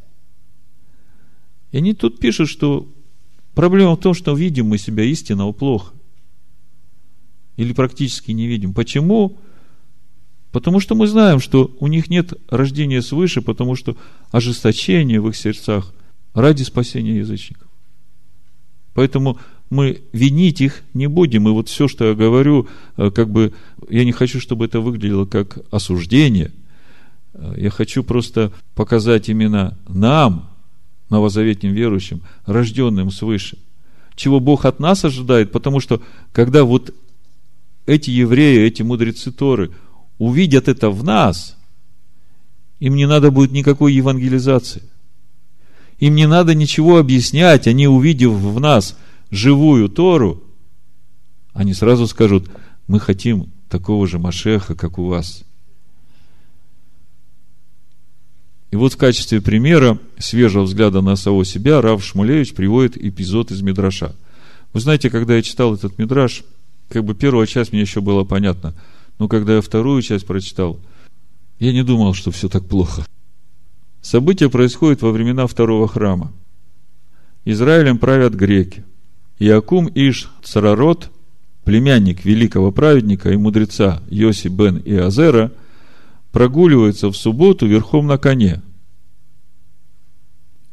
И они тут пишут, что проблема в том, что видим мы себя истинного плохо. Или практически не видим. Почему? Потому что мы знаем, что у них нет рождения свыше, потому что ожесточение в их сердцах ради спасения язычников. Поэтому мы винить их не будем. И вот все, что я говорю, э, как бы, я не хочу, чтобы это выглядело как осуждение. Э, я хочу просто показать именно нам, новозаветним верующим, рожденным свыше, чего Бог от нас ожидает, потому что, когда вот эти евреи, эти мудрецы Торы увидят это в нас, им не надо будет никакой евангелизации. Им не надо ничего объяснять, они, увидев в нас – живую Тору, они сразу скажут, мы хотим такого же Машеха, как у вас. И вот в качестве примера свежего взгляда на самого себя Рав Шмулевич приводит эпизод из Мидраша. Вы знаете, когда я читал этот Мидраш, как бы первая часть мне еще была понятна, но когда я вторую часть прочитал, я не думал, что все так плохо. События происходят во времена второго храма. Израилем правят греки – Иакум Иш Царарот, племянник великого праведника и мудреца Йоси бен Иазера, прогуливается в субботу верхом на коне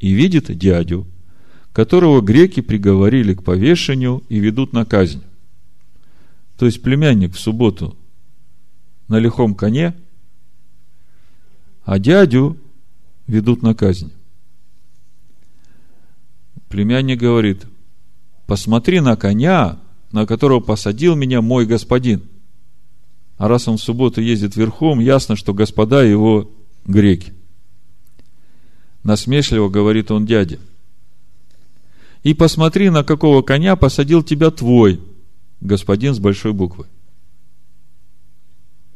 и видит дядю, которого греки приговорили к повешению и ведут на казнь. То есть племянник в субботу на лихом коне, а дядю ведут на казнь. Племянник говорит, посмотри на коня, на которого посадил меня мой господин. А раз он в субботу ездит верхом, ясно, что господа его греки. Насмешливо говорит он дяде. И посмотри, на какого коня посадил тебя твой господин с большой буквы.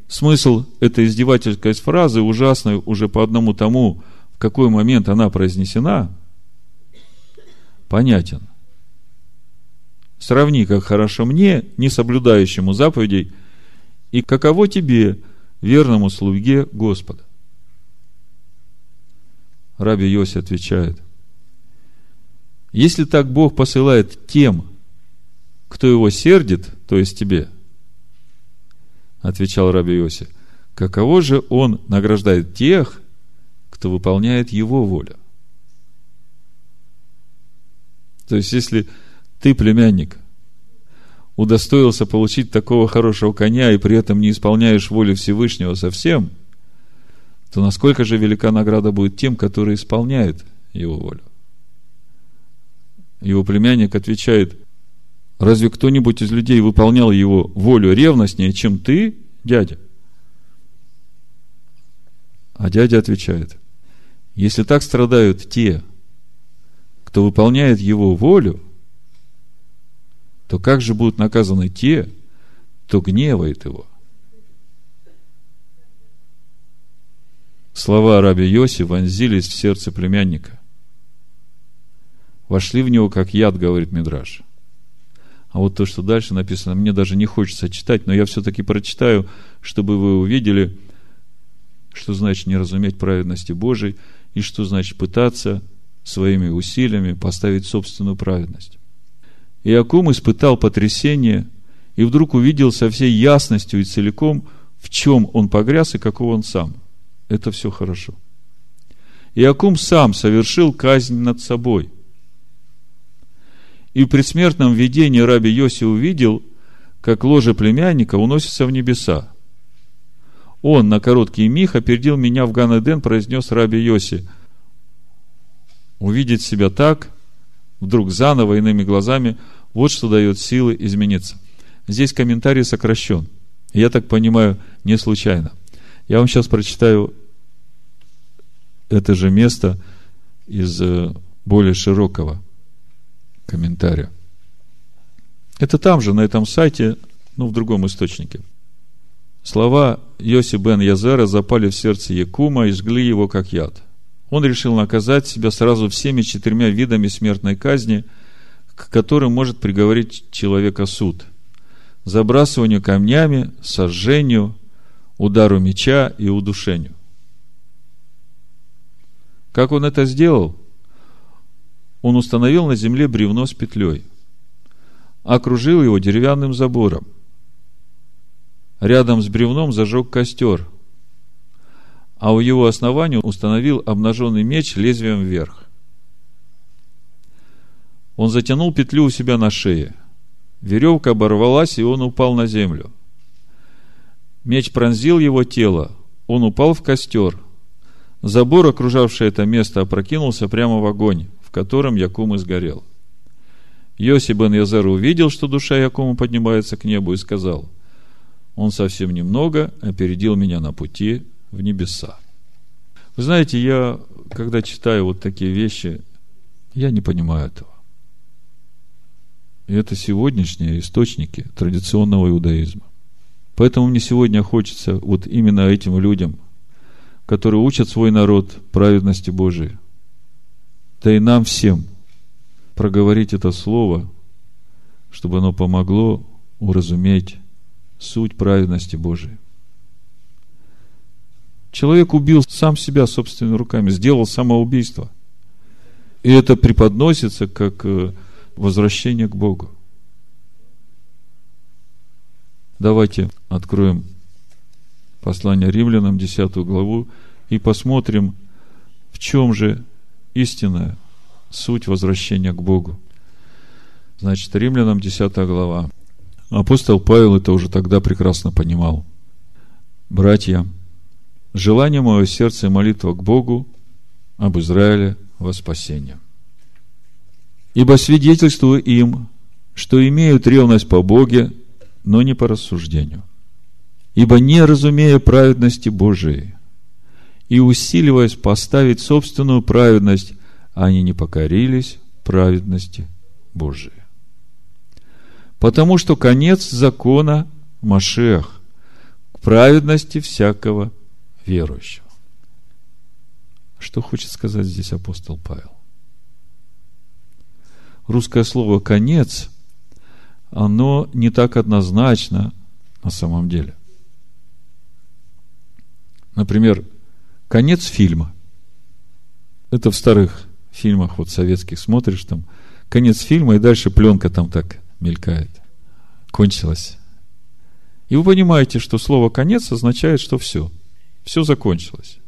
Смысл этой издевательской фразы, ужасной уже по одному тому, в какой момент она произнесена, понятен. Сравни, как хорошо мне, не соблюдающему заповедей, и каково тебе, верному слуге Господа. Раби Йоси отвечает, если так Бог посылает тем, кто его сердит, то есть тебе, отвечал Раби Йоси, каково же он награждает тех, кто выполняет его волю? То есть, если ты, племянник, удостоился получить такого хорошего коня и при этом не исполняешь волю Всевышнего совсем, то насколько же велика награда будет тем, которые исполняют его волю? Его племянник отвечает, разве кто-нибудь из людей выполнял его волю ревностнее, чем ты, дядя? А дядя отвечает, если так страдают те, кто выполняет его волю, то как же будут наказаны те, кто гневает его? Слова раби Йоси вонзились в сердце племянника. Вошли в него, как яд, говорит Мидраш. А вот то, что дальше написано, мне даже не хочется читать, но я все-таки прочитаю, чтобы вы увидели, что значит не разуметь праведности Божией и что значит пытаться своими усилиями поставить собственную праведность. Иакум испытал потрясение и вдруг увидел со всей ясностью и целиком, в чем он погряз и каков он сам. Это все хорошо. Иакум сам совершил казнь над собой. И в предсмертном видении раби Йоси увидел, как ложе племянника уносится в небеса. Он на короткий миг опередил меня в Ганеден, произнес раби Йоси. Увидеть себя так, вдруг заново, иными глазами, вот что дает силы измениться. Здесь комментарий сокращен. Я так понимаю, не случайно. Я вам сейчас прочитаю это же место из э, более широкого комментария. Это там же, на этом сайте, ну, в другом источнике. Слова Йоси бен Язера запали в сердце Якума и жгли его как яд. Он решил наказать себя сразу всеми четырьмя видами смертной казни, к которым может приговорить человека суд. Забрасыванию камнями, сожжению, удару меча и удушению. Как он это сделал? он установил на земле бревно с петлей, окружил его деревянным забором. Рядом с бревном зажег костер, а у его основания установил обнаженный меч лезвием вверх. Он затянул петлю у себя на шее. Веревка оборвалась, и он упал на землю. Меч пронзил его тело. Он упал в костер. Забор, окружавший это место, опрокинулся прямо в огонь в котором Якум изгорел. Йоси бен Язер увидел, что душа Якума поднимается к небу и сказал, он совсем немного опередил меня на пути в небеса. Вы знаете, я, когда читаю вот такие вещи, я не понимаю этого. И это сегодняшние источники традиционного иудаизма. Поэтому мне сегодня хочется вот именно этим людям, которые учат свой народ праведности Божией, да и нам всем проговорить это слово, чтобы оно помогло уразуметь суть праведности Божией. Человек убил сам себя собственными руками, сделал самоубийство. И это преподносится как э, возвращение к Богу. Давайте откроем послание римлянам, 10 главу, и посмотрим, в чем же истинная суть возвращения к Богу. Значит, Римлянам 10 глава. Апостол Павел это уже тогда прекрасно понимал. Братья, желание мое сердце и молитва к Богу об Израиле во спасение. Ибо свидетельствую им, что имеют ревность по Боге, но не по рассуждению. Ибо не разумея праведности Божией, и усиливаясь поставить собственную праведность, они не покорились праведности Божией. Потому что конец закона Машех к праведности всякого верующего. Что хочет сказать здесь апостол Павел? Русское слово «конец», оно не так однозначно на самом деле. Например, конец фильма. Это в старых фильмах вот советских смотришь, там конец фильма, и дальше пленка там так мелькает. Кончилось. И вы понимаете, что слово «конец» означает, что все. Все закончилось.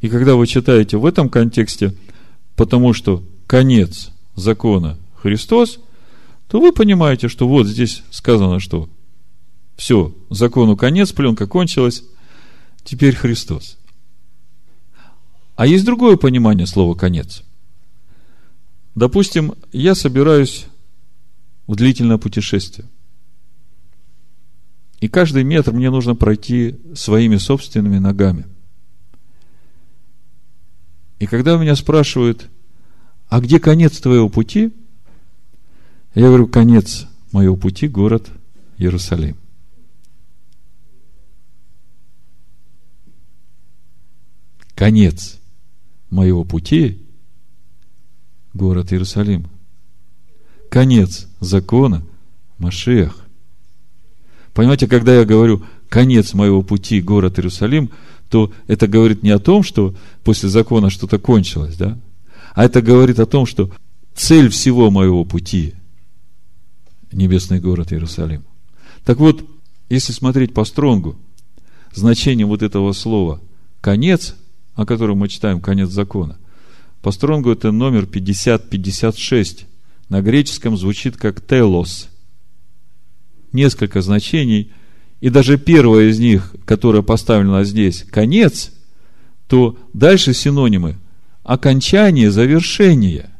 И когда вы читаете в этом контексте, потому что конец закона Христос, то вы понимаете, что вот здесь сказано, что все, закону конец, пленка кончилась, теперь Христос. А есть другое понимание слова «конец». Допустим, я собираюсь в длительное путешествие. И каждый метр мне нужно пройти своими собственными ногами. И когда меня спрашивают, а где конец твоего пути? Я говорю, конец моего пути – город Иерусалим. Конец моего пути – город Иерусалим. Конец закона – Машех. Понимаете, когда я говорю конец моего пути – город Иерусалим, то это говорит не о том, что после закона что-то кончилось, да? А это говорит о том, что цель всего моего пути – небесный город Иерусалим. Так вот, если смотреть по стронгу, значение вот этого слова «конец», о котором мы читаем «конец закона», по стронгу это номер 50-56. На греческом звучит как «телос». Несколько значений, и даже первое из них, которое поставлено здесь, «конец», то дальше синонимы окончание, завершение.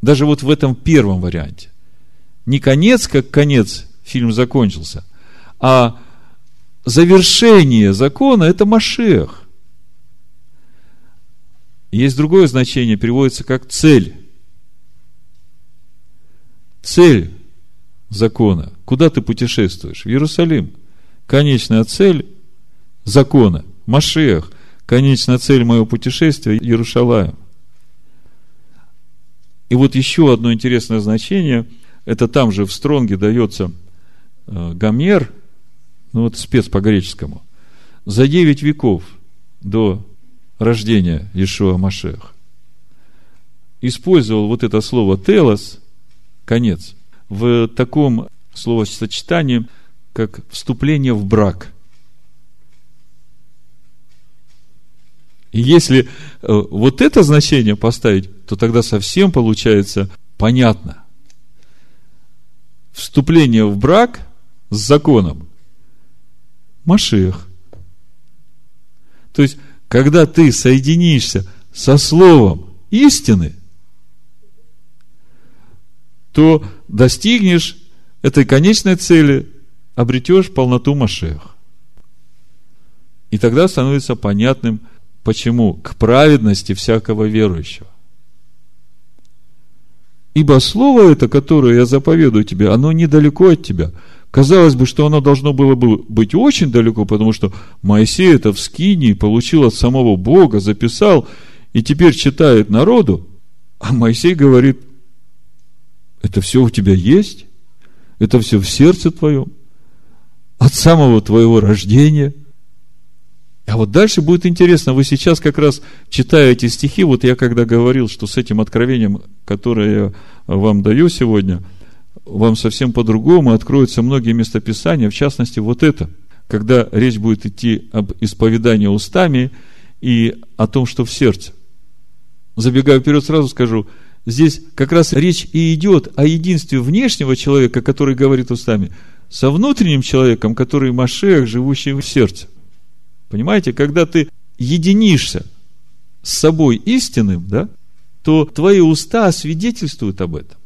Даже вот в этом первом варианте. Не конец, как конец, фильм закончился, а завершение закона – это Машех. Есть другое значение, переводится как цель. Цель закона. Куда ты путешествуешь? В Иерусалим. Конечная цель закона – Машех, конечная цель моего путешествия – Иерушалаем. И вот еще одно интересное значение, это там же в Стронге дается э, Гомер, ну вот спец по греческому, за 9 веков до рождения Ишуа Машех использовал вот это слово «телос», конец, в таком словосочетании, как вступление в брак – И если э, вот это значение поставить, то тогда совсем получается понятно. Вступление в брак с законом. Машех. То есть, когда ты соединишься со словом истины, то достигнешь этой конечной цели, обретешь полноту Машех. И тогда становится понятным – Почему? К праведности всякого верующего. Ибо слово это, которое я заповедую тебе, оно недалеко от тебя. Казалось бы, что оно должно было бы быть очень далеко, потому что Моисей это в Скинии получил от самого Бога, записал, и теперь читает народу. А Моисей говорит, это все у тебя есть, это все в сердце твоем, от самого твоего рождения – а вот дальше будет интересно, вы сейчас как раз читая эти стихи, вот я когда говорил, что с этим откровением, которое я вам даю сегодня, вам совсем по-другому откроются многие местописания, в частности, вот это, когда речь будет идти об исповедании устами и о том, что в сердце. Забегая вперед, сразу скажу, здесь как раз речь и идет о единстве внешнего человека, который говорит устами, со внутренним человеком, который Машех, живущий в сердце. Понимаете, когда ты единишься с собой истинным, да, то твои уста свидетельствуют об этом.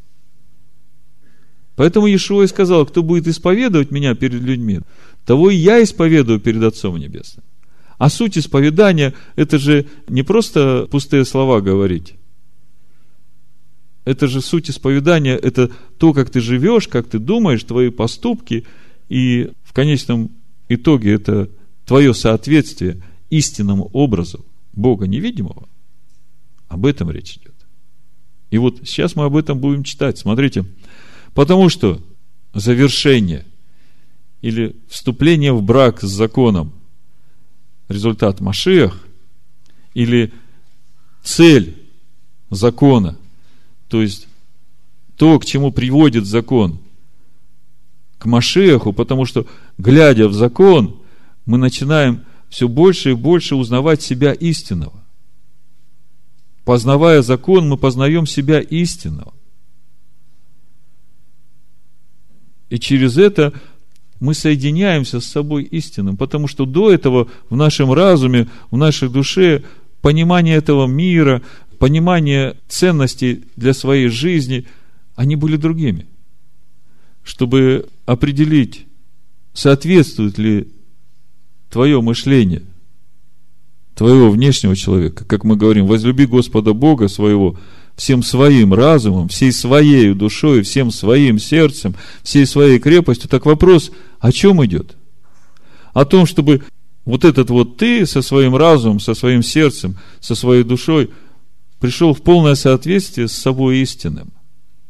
Поэтому Иешуа и сказал, кто будет исповедовать меня перед людьми, того и я исповедую перед Отцом Небесным. А суть исповедания – это же не просто пустые слова говорить. Это же суть исповедания, это то, как ты живешь, как ты думаешь, твои поступки, и в конечном итоге это твое соответствие истинному образу Бога невидимого. Об этом речь идет. И вот сейчас мы об этом будем читать. Смотрите, потому что завершение или вступление в брак с законом результат Машиах или цель закона, то есть то, к чему приводит закон, к Машеху, потому что, глядя в закон, мы начинаем все больше и больше узнавать себя истинного. Познавая закон, мы познаем себя истинного. И через это мы соединяемся с собой истинным, потому что до этого в нашем разуме, в нашей душе понимание этого мира, понимание ценностей для своей жизни, они были другими. Чтобы определить, соответствует ли твое мышление твоего внешнего человека, как мы говорим, возлюби Господа Бога своего всем своим разумом, всей своей душой, всем своим сердцем, всей своей крепостью. Так вопрос, о чем идет? О том, чтобы вот этот вот ты со своим разумом, со своим сердцем, со своей душой пришел в полное соответствие с собой истинным.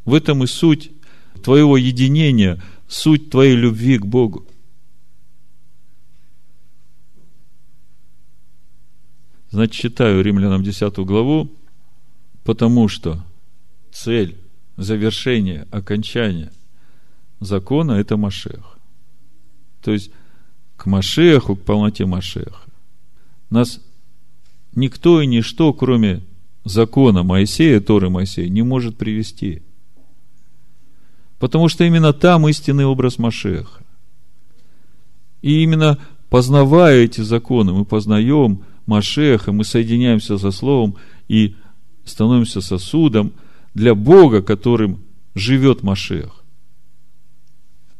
В этом и суть твоего единения, суть твоей любви к Богу. Значит, читаю Римлянам 10 главу, потому что цель, завершение, окончание закона – это Машех. То есть, к Машеху, к полноте Машеха. Нас никто и ничто, кроме закона Моисея, Торы Моисея, не может привести. Потому что именно там истинный образ Машеха. И именно познавая эти законы, мы познаем Машеха, мы соединяемся со Словом и становимся сосудом для Бога, которым живет Машех.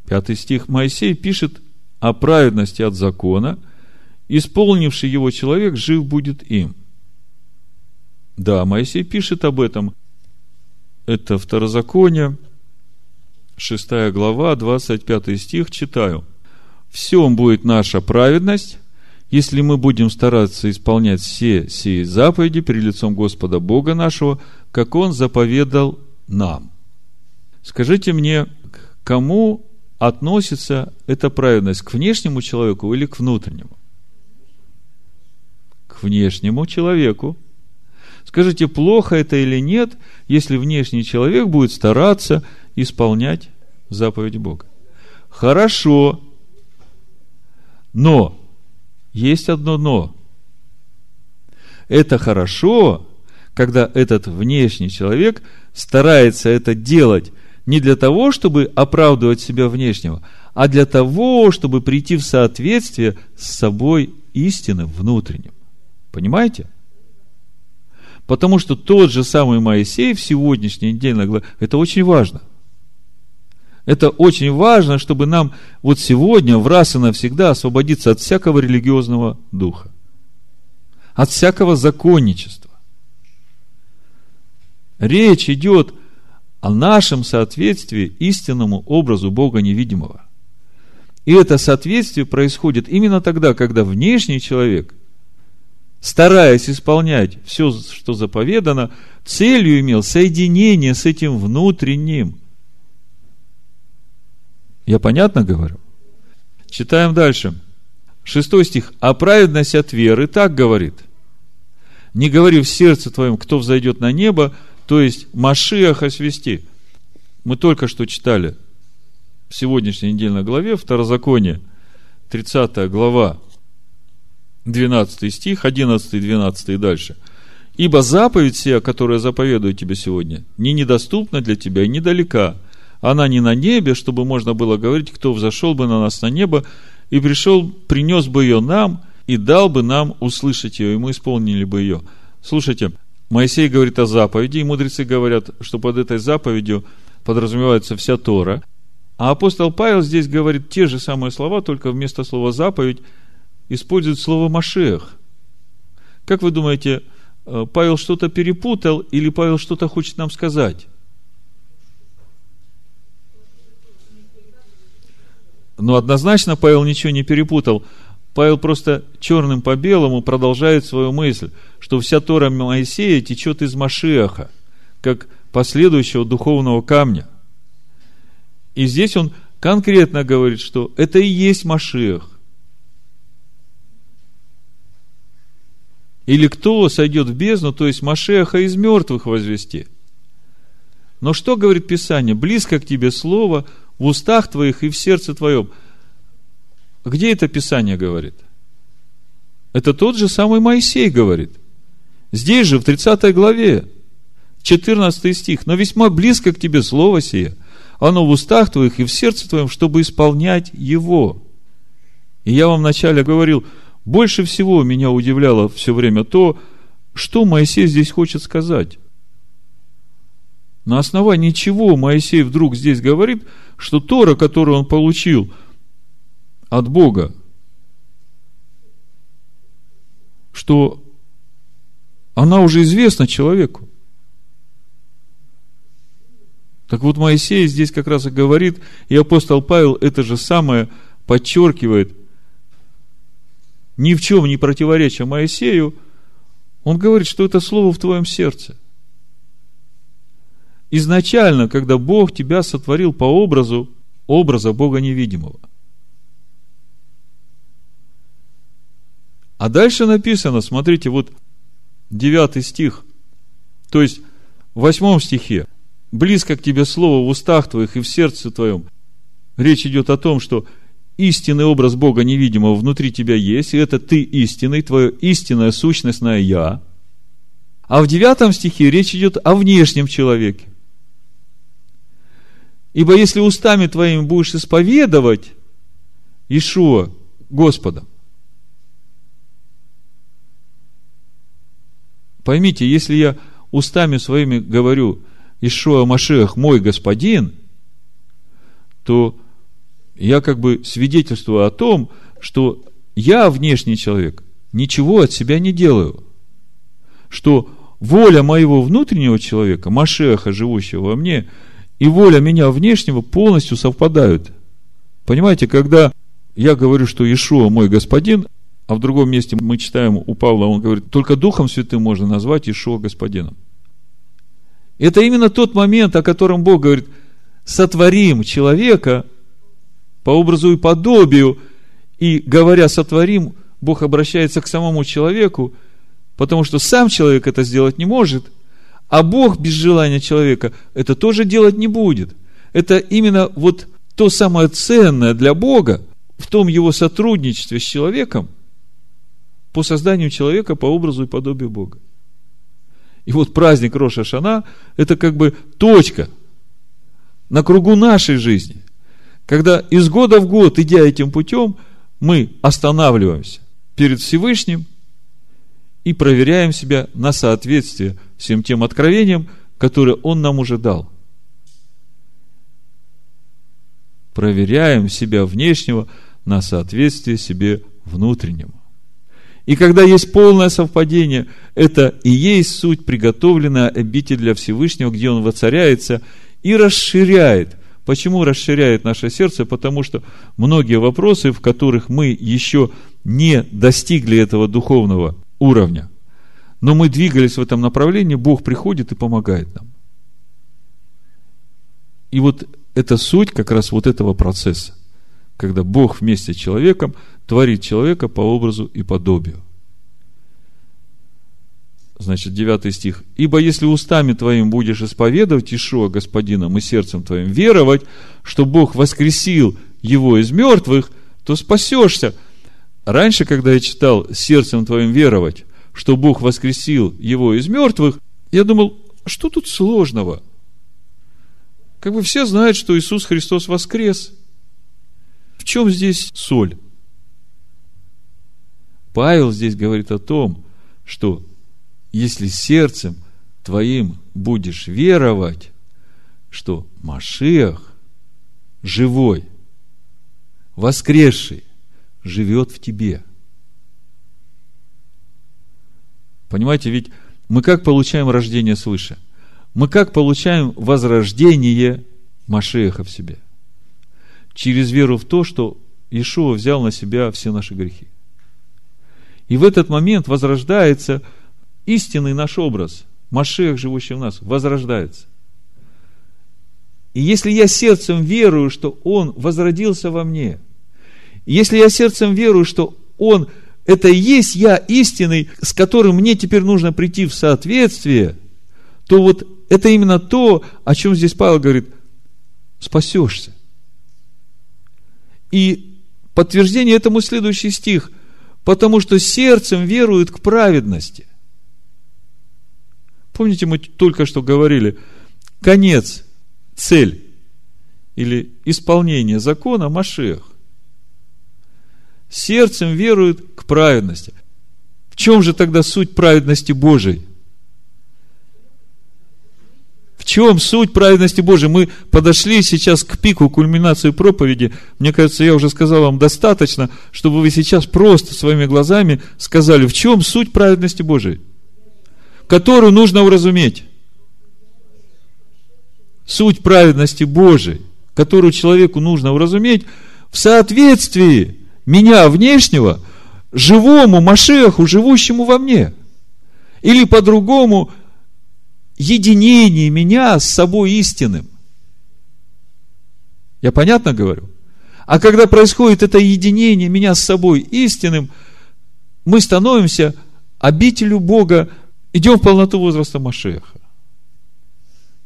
Пятый стих. Моисей пишет о праведности от закона, исполнивший его человек жив будет им. Да, Моисей пишет об этом. Это Второзаконие, 6 глава, 25 стих, читаю. «В всем будет наша праведность, если мы будем стараться исполнять все сии заповеди перед лицом Господа Бога нашего, как Он заповедал нам. Скажите мне, к кому относится эта праведность? К внешнему человеку или к внутреннему? К внешнему человеку. Скажите, плохо это или нет, если внешний человек будет стараться исполнять заповедь Бога? Хорошо. Но есть одно но. Это хорошо, когда этот внешний человек старается это делать не для того, чтобы оправдывать себя внешнего, а для того, чтобы прийти в соответствие с собой истинным внутренним. Понимаете? Потому что тот же самый Моисей в сегодняшней недельной главе, это очень важно – это очень важно, чтобы нам вот сегодня, в раз и навсегда освободиться от всякого религиозного духа, от всякого законничества. Речь идет о нашем соответствии истинному образу Бога невидимого. И это соответствие происходит именно тогда, когда внешний человек, стараясь исполнять все, что заповедано, целью имел соединение с этим внутренним – я понятно говорю? Читаем дальше. Шестой стих. А праведность от веры так говорит. Не говори в сердце твоем, кто взойдет на небо, то есть Машиах освести. Мы только что читали в сегодняшней недельной главе, Второзаконие, 30 глава, 12 стих, 11, 12 и дальше. Ибо заповедь сия, которую я заповедую тебе сегодня, не недоступна для тебя и недалека – она не на небе, чтобы можно было говорить, кто взошел бы на нас на небо и пришел, принес бы ее нам и дал бы нам услышать ее, и мы исполнили бы ее. Слушайте, Моисей говорит о заповеди, и мудрецы говорят, что под этой заповедью подразумевается вся Тора. А апостол Павел здесь говорит те же самые слова, только вместо слова заповедь использует слово «машех». Как вы думаете, э, Павел что-то перепутал или Павел что-то хочет нам сказать? Но однозначно Павел ничего не перепутал. Павел просто черным по белому продолжает свою мысль, что вся Тора Моисея течет из Машиаха, как последующего духовного камня. И здесь он конкретно говорит, что это и есть Машиах. Или кто сойдет в бездну, то есть Машеха из мертвых возвести. Но что говорит Писание? Близко к тебе слово в устах твоих и в сердце твоем. Где это Писание говорит? Это тот же самый Моисей говорит. Здесь же, в 30 главе, 14 стих. Но весьма близко к тебе слово сие. Оно в устах твоих и в сердце твоем, чтобы исполнять его. И я вам вначале говорил, больше всего меня удивляло все время то, что Моисей здесь хочет сказать. На основании чего Моисей вдруг здесь говорит, что Тора, которую он получил от Бога, что она уже известна человеку. Так вот, Моисей здесь как раз и говорит, и апостол Павел это же самое подчеркивает – ни в чем не противоречия Моисею, он говорит, что это слово в твоем сердце. Изначально, когда Бог тебя сотворил по образу, образа Бога невидимого. А дальше написано, смотрите, вот 9 стих, то есть в 8 стихе, близко к тебе слово в устах твоих и в сердце твоем. Речь идет о том, что истинный образ Бога невидимого внутри тебя есть, и это ты истинный, твое истинное сущностное «я». А в девятом стихе речь идет о внешнем человеке. Ибо если устами твоими будешь исповедовать Ишуа Господа, поймите, если я устами своими говорю Ишуа Машех мой господин, то я как бы свидетельствую о том, что я, внешний человек, ничего от себя не делаю. Что воля моего внутреннего человека, Машеха, живущего во мне, и воля меня внешнего полностью совпадают. Понимаете, когда я говорю, что Ишуа мой господин, а в другом месте мы читаем у Павла, он говорит, только Духом Святым можно назвать Ишуа господином. Это именно тот момент, о котором Бог говорит, сотворим человека по образу и подобию, и говоря сотворим, Бог обращается к самому человеку, потому что сам человек это сделать не может, а Бог без желания человека это тоже делать не будет. Это именно вот то самое ценное для Бога в том его сотрудничестве с человеком по созданию человека по образу и подобию Бога. И вот праздник Роша Шана – это как бы точка на кругу нашей жизни – когда из года в год, идя этим путем, мы останавливаемся перед Всевышним и проверяем себя на соответствие всем тем откровениям, которые Он нам уже дал. Проверяем себя внешнего на соответствие себе внутреннему. И когда есть полное совпадение, это и есть суть приготовленная обитель для Всевышнего, где Он воцаряется и расширяет – Почему расширяет наше сердце? Потому что многие вопросы, в которых мы еще не достигли этого духовного уровня, но мы двигались в этом направлении, Бог приходит и помогает нам. И вот это суть как раз вот этого процесса, когда Бог вместе с человеком творит человека по образу и подобию – значит, 9 стих. «Ибо если устами твоим будешь исповедовать Ишуа Господином и сердцем твоим веровать, что Бог воскресил его из мертвых, то спасешься». Раньше, когда я читал «сердцем твоим веровать», что Бог воскресил его из мертвых, я думал, что тут сложного? Как бы все знают, что Иисус Христос воскрес. В чем здесь соль? Павел здесь говорит о том, что если сердцем твоим будешь веровать, что Машиах живой, воскресший, живет в тебе. Понимаете, ведь мы как получаем рождение свыше? Мы как получаем возрождение Машеха в себе? через веру в то, что Иешуа взял на себя все наши грехи. И в этот момент возрождается истинный наш образ, Машех, живущий в нас, возрождается. И если я сердцем верую, что Он возродился во мне, если я сердцем верую, что Он это и есть я истинный, с которым мне теперь нужно прийти в соответствие, то вот это именно то, о чем здесь Павел говорит, спасешься. И подтверждение этому следующий стих, потому что сердцем веруют к праведности. Помните, мы только что говорили, конец, цель или исполнение закона Машех. Сердцем веруют к праведности. В чем же тогда суть праведности Божией? В чем суть праведности Божией? Мы подошли сейчас к пику, кульминации проповеди. Мне кажется, я уже сказал вам достаточно, чтобы вы сейчас просто своими глазами сказали, в чем суть праведности Божией, которую нужно уразуметь. Суть праведности Божией, которую человеку нужно уразуметь в соответствии меня внешнего живому Машеху, живущему во мне. Или по-другому – единение меня с собой истинным. Я понятно говорю? А когда происходит это единение меня с собой истинным, мы становимся обителю Бога, идем в полноту возраста Машеха.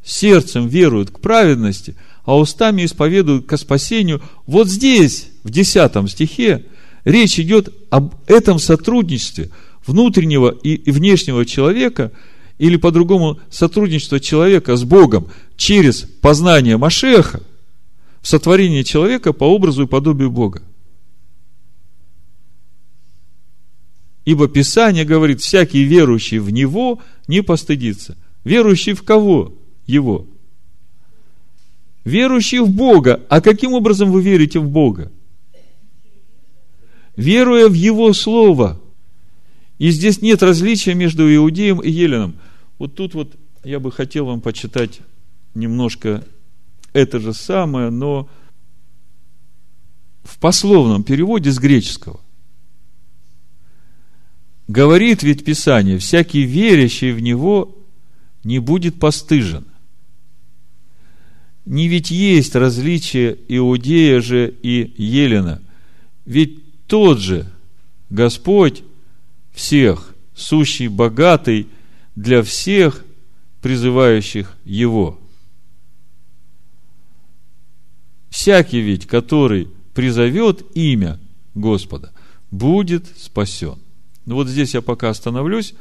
Сердцем веруют к праведности, а устами исповедуют к спасению. Вот здесь, в 10 стихе, речь идет об этом сотрудничестве внутреннего и внешнего человека – или по-другому сотрудничество человека с Богом через познание Машеха в сотворении человека по образу и подобию Бога. Ибо Писание говорит, всякий верующий в Него не постыдится. Верующий в кого? Его. Верующий в Бога. А каким образом вы верите в Бога? Веруя в Его Слово. И здесь нет различия между иудеем и еленом. Вот тут вот я бы хотел вам почитать немножко это же самое, но в пословном переводе с греческого. Говорит ведь Писание, всякий верящий в Него не будет постыжен. Не ведь есть различие Иудея же и Елена. Ведь тот же Господь всех, сущий богатый для всех призывающих Его. Всякий ведь, который призовет имя Господа, будет спасен. Ну вот здесь я пока остановлюсь.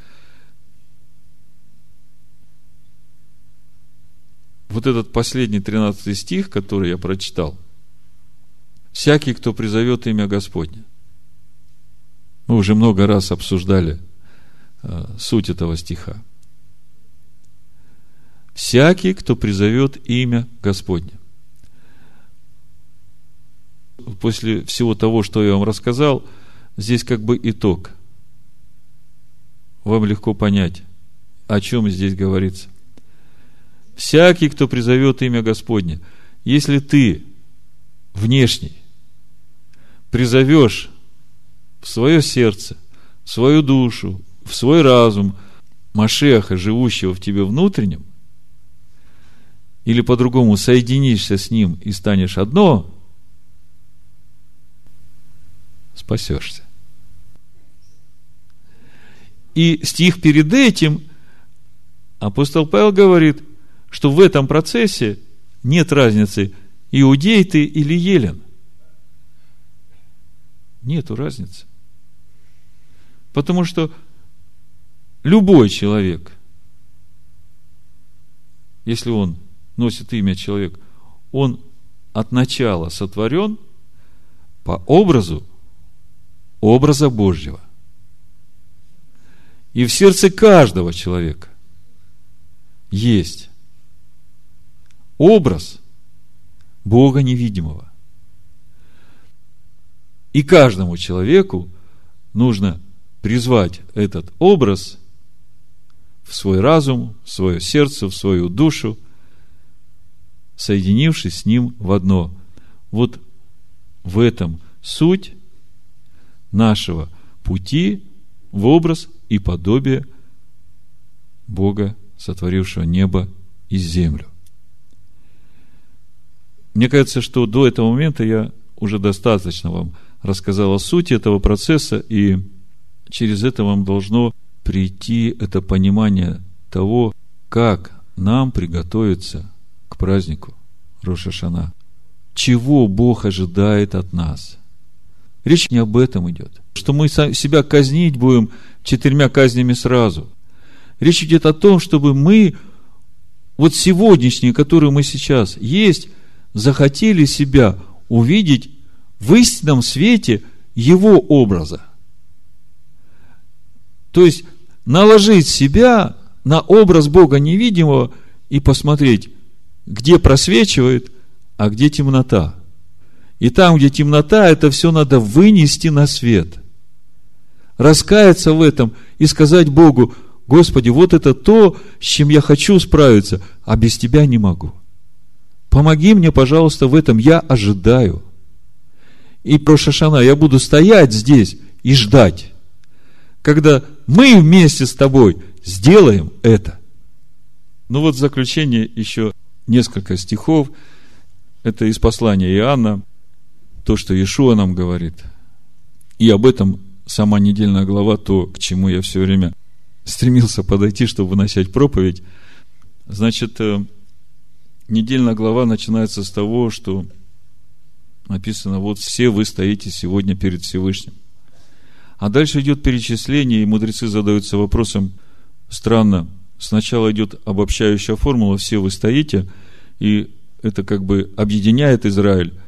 Вот этот последний 13 стих, который я прочитал. Всякий, кто призовет имя Господне. Мы уже много раз обсуждали Э, суть этого стиха. Всякий, кто призовет имя Господне. После всего того, что я вам рассказал, здесь как бы итог. Вам легко понять, о чем здесь говорится. Всякий, кто призовет имя Господне, если ты внешний призовешь в свое сердце, в свою душу, в свой разум Машеха, живущего в тебе внутреннем, или по-другому соединишься с ним и станешь одно, спасешься. И стих перед этим апостол Павел говорит, что в этом процессе нет разницы, иудей ты или елен. Нету разницы. Потому что Любой человек, если он носит имя человек, он от начала сотворен по образу образа Божьего. И в сердце каждого человека есть образ Бога невидимого. И каждому человеку нужно призвать этот образ – в свой разум, в свое сердце, в свою душу, соединившись с Ним в одно. Вот в этом суть нашего пути в образ и подобие Бога, сотворившего небо и землю. Мне кажется, что до этого момента я уже достаточно вам рассказал о сути этого процесса, и через это вам должно прийти это понимание того, как нам приготовиться к празднику Рошашана. Чего Бог ожидает от нас? Речь не об этом идет. Что мы себя казнить будем четырьмя казнями сразу. Речь идет о том, чтобы мы, вот сегодняшние, которые мы сейчас есть, захотели себя увидеть в истинном свете Его образа. То есть, наложить себя на образ Бога невидимого и посмотреть, где просвечивает, а где темнота. И там, где темнота, это все надо вынести на свет. Раскаяться в этом и сказать Богу, Господи, вот это то, с чем я хочу справиться, а без Тебя не могу. Помоги мне, пожалуйста, в этом, я ожидаю. И про Шашана я буду стоять здесь и ждать, когда мы вместе с тобой сделаем это. Ну вот в заключение еще несколько стихов. Это из послания Иоанна, то, что Иешуа нам говорит. И об этом сама недельная глава, то, к чему я все время стремился подойти, чтобы начать проповедь. Значит, э, недельная глава начинается с того, что написано, вот все вы стоите сегодня перед Всевышним. А дальше идет перечисление, и мудрецы задаются вопросом, странно, сначала идет обобщающая формула, все вы стоите, и это как бы объединяет Израиль,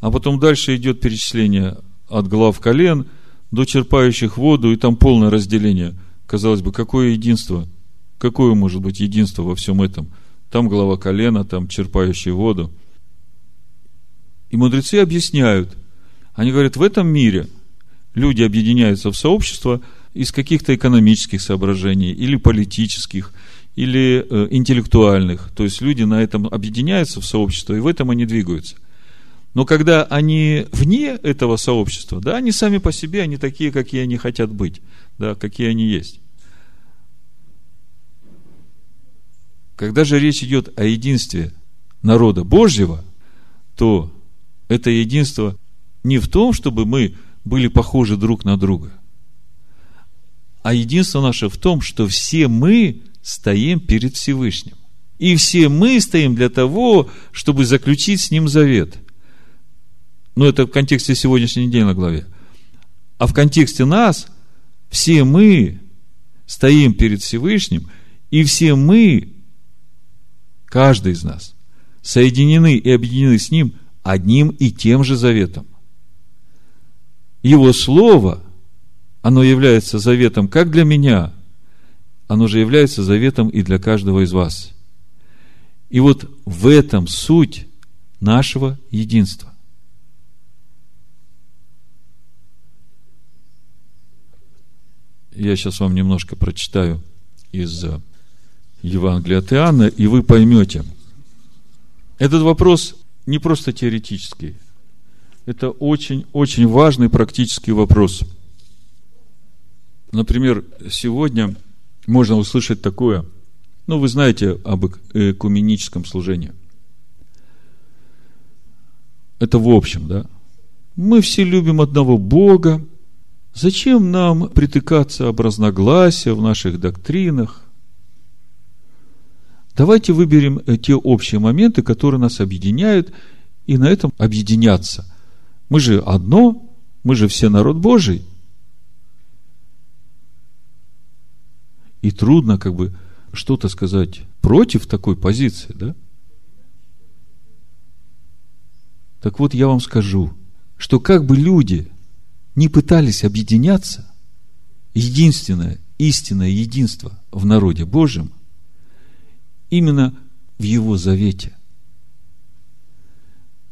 а потом дальше идет перечисление от глав колен до черпающих воду, и там полное разделение. Казалось бы, какое единство? Какое может быть единство во всем этом? Там глава колена, там черпающий воду. И мудрецы объясняют. Они говорят, в этом мире люди объединяются в сообщество – из каких-то экономических соображений, или политических, или э, интеллектуальных. То есть люди на этом объединяются в сообщество, и в этом они двигаются. Но когда они вне этого сообщества, да, они сами по себе, они такие, какие они хотят быть, да, какие они есть. Когда же речь идет о единстве народа Божьего, то это единство не в том, чтобы мы были похожи друг на друга – а единство наше в том, что все мы стоим перед Всевышним. И все мы стоим для того, чтобы заключить с Ним завет. Но это в контексте сегодняшней недели на главе. А в контексте нас все мы стоим перед Всевышним, и все мы, каждый из нас, соединены и объединены с Ним одним и тем же заветом. Его Слово – оно является заветом как для меня, оно же является заветом и для каждого из вас. И вот в этом суть нашего единства. Я сейчас вам немножко прочитаю из э, Евангелия от Иоанна, и вы поймете. Этот вопрос не просто теоретический. Это очень-очень важный практический вопрос – Например, сегодня можно услышать такое, ну, вы знаете об экуменическом служении. Это в общем, да? Мы все любим одного Бога. Зачем нам притыкаться об разногласия в наших доктринах? Давайте выберем те общие моменты, которые нас объединяют, и на этом объединяться. Мы же одно, мы же все народ Божий – И трудно как бы что-то сказать против такой позиции, да? Так вот, я вам скажу, что как бы люди не пытались объединяться, единственное, истинное единство в народе Божьем именно в Его завете.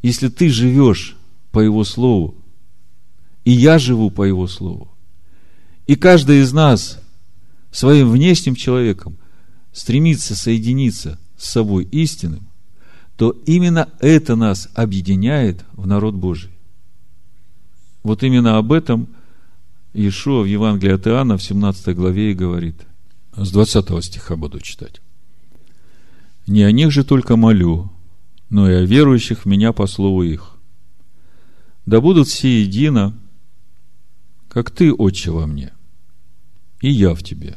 Если ты живешь по Его Слову, и я живу по Его Слову, и каждый из нас своим внешним человеком стремится соединиться с собой истинным, то именно это нас объединяет в народ Божий. Вот именно об этом Иешуа в Евангелии от Иоанна в 17 главе и говорит. С 20 стиха буду читать. «Не о них же только молю, но и о верующих в меня по слову их. Да будут все едино, как ты, Отче, во мне, и я в тебе,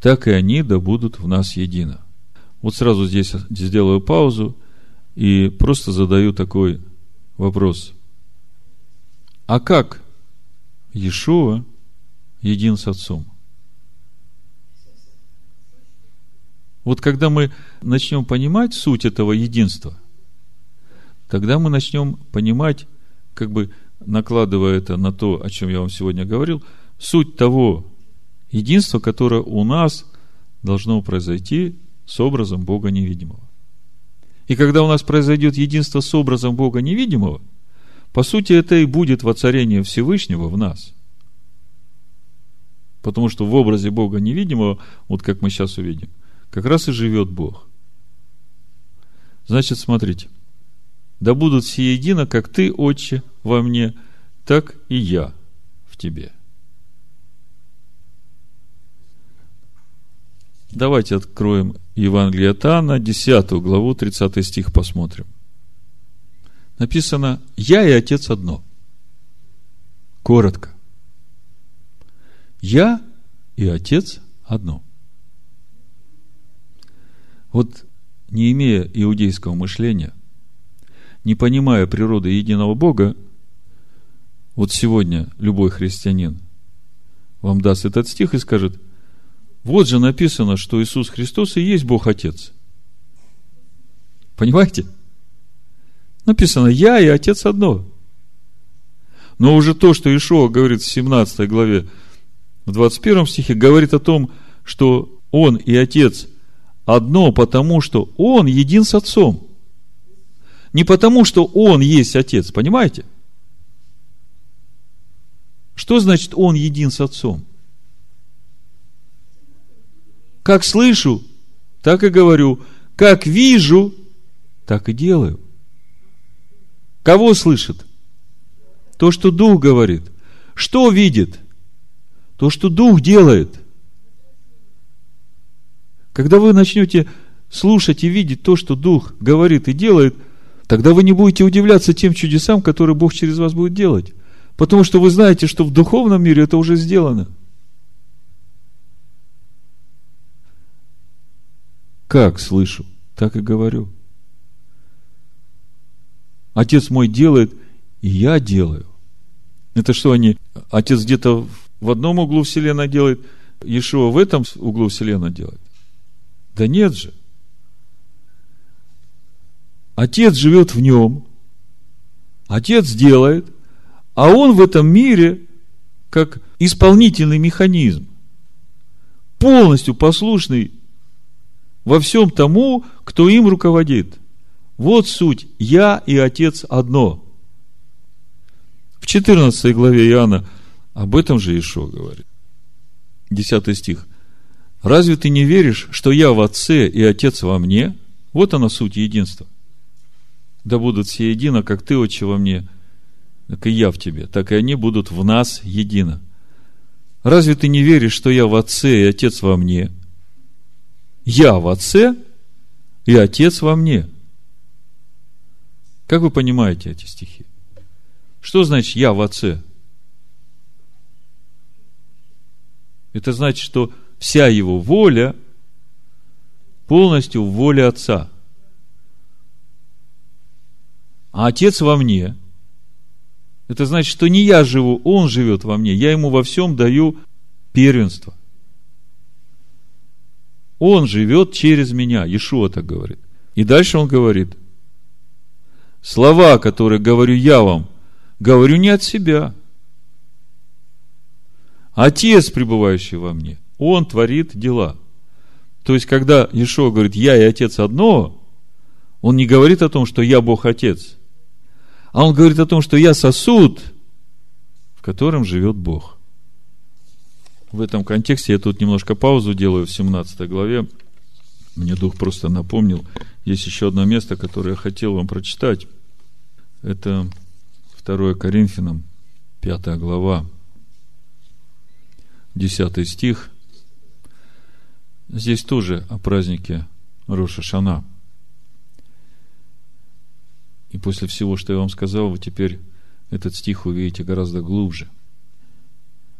так и они да будут в нас едино». Вот сразу здесь сделаю паузу и просто задаю такой вопрос. А как Иешуа един с Отцом? Вот когда мы начнем понимать суть этого единства, тогда мы начнем понимать, как бы накладывая это на то, о чем я вам сегодня говорил, суть того единства, которое у нас должно произойти с образом Бога невидимого. И когда у нас произойдет единство с образом Бога невидимого, по сути, это и будет воцарение Всевышнего в нас. Потому что в образе Бога невидимого, вот как мы сейчас увидим, как раз и живет Бог. Значит, смотрите. Да будут все едино, как ты, Отче, во мне, так и я в тебе. Давайте откроем Евангелие от Иоанна, 10 главу, 30 стих посмотрим. Написано, я и Отец одно. Коротко. Я и Отец одно. Вот не имея иудейского мышления, не понимая природы единого Бога, вот сегодня любой христианин вам даст этот стих и скажет, вот же написано, что Иисус Христос и есть Бог Отец. Понимаете? Написано, я и Отец одно. Но уже то, что Ишуа говорит в 17 главе, в 21 стихе, говорит о том, что Он и Отец одно, потому что Он един с Отцом. Не потому, что Он есть Отец, понимаете? Что значит Он един с Отцом? Как слышу, так и говорю. Как вижу, так и делаю. Кого слышит? То, что Дух говорит. Что видит? То, что Дух делает. Когда вы начнете слушать и видеть то, что Дух говорит и делает, тогда вы не будете удивляться тем чудесам, которые Бог через вас будет делать. Потому что вы знаете, что в духовном мире это уже сделано. Как слышу, так и говорю. Отец мой делает, и я делаю. Это что они, отец где-то в одном углу вселенной делает, Иешуа в этом углу вселенной делает? Да нет же. Отец живет в нем, Отец делает, а он в этом мире как исполнительный механизм, полностью послушный во всем тому, кто им руководит. Вот суть. Я и Отец одно. В 14 главе Иоанна об этом же Ишо говорит. 10 стих. Разве ты не веришь, что я в Отце и Отец во мне? Вот она суть единства. Да будут все едино, как ты, Отче, во мне, так и я в тебе, так и они будут в нас едино. Разве ты не веришь, что я в Отце и Отец во мне – я в Отце и Отец во мне. Как вы понимаете эти стихи? Что значит я в Отце? Это значит, что вся его воля полностью в воле Отца. А Отец во мне. Это значит, что не я живу, Он живет во мне. Я ему во всем даю первенство – он живет через меня. Иешуа так говорит. И дальше он говорит, слова, которые говорю я вам, говорю не от себя. Отец, пребывающий во мне, он творит дела. То есть, когда Иешуа говорит, я и Отец одно, он не говорит о том, что я Бог Отец, а он говорит о том, что я сосуд, в котором живет Бог в этом контексте я тут немножко паузу делаю в 17 главе. Мне Дух просто напомнил. Есть еще одно место, которое я хотел вам прочитать. Это 2 Коринфянам, пятая глава, десятый стих. Здесь тоже о празднике Роша Шана. И после всего, что я вам сказал, вы теперь этот стих увидите гораздо глубже.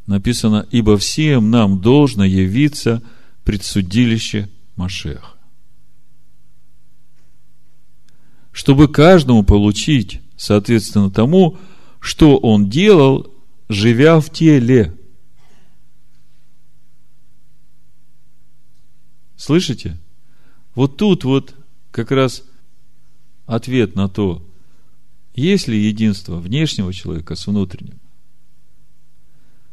Написано, ибо всем нам должно явиться предсудилище Машеха. Чтобы каждому получить, соответственно, тому, что он делал, живя в теле. Слышите? Вот тут вот как раз ответ на то, есть ли единство внешнего человека с внутренним.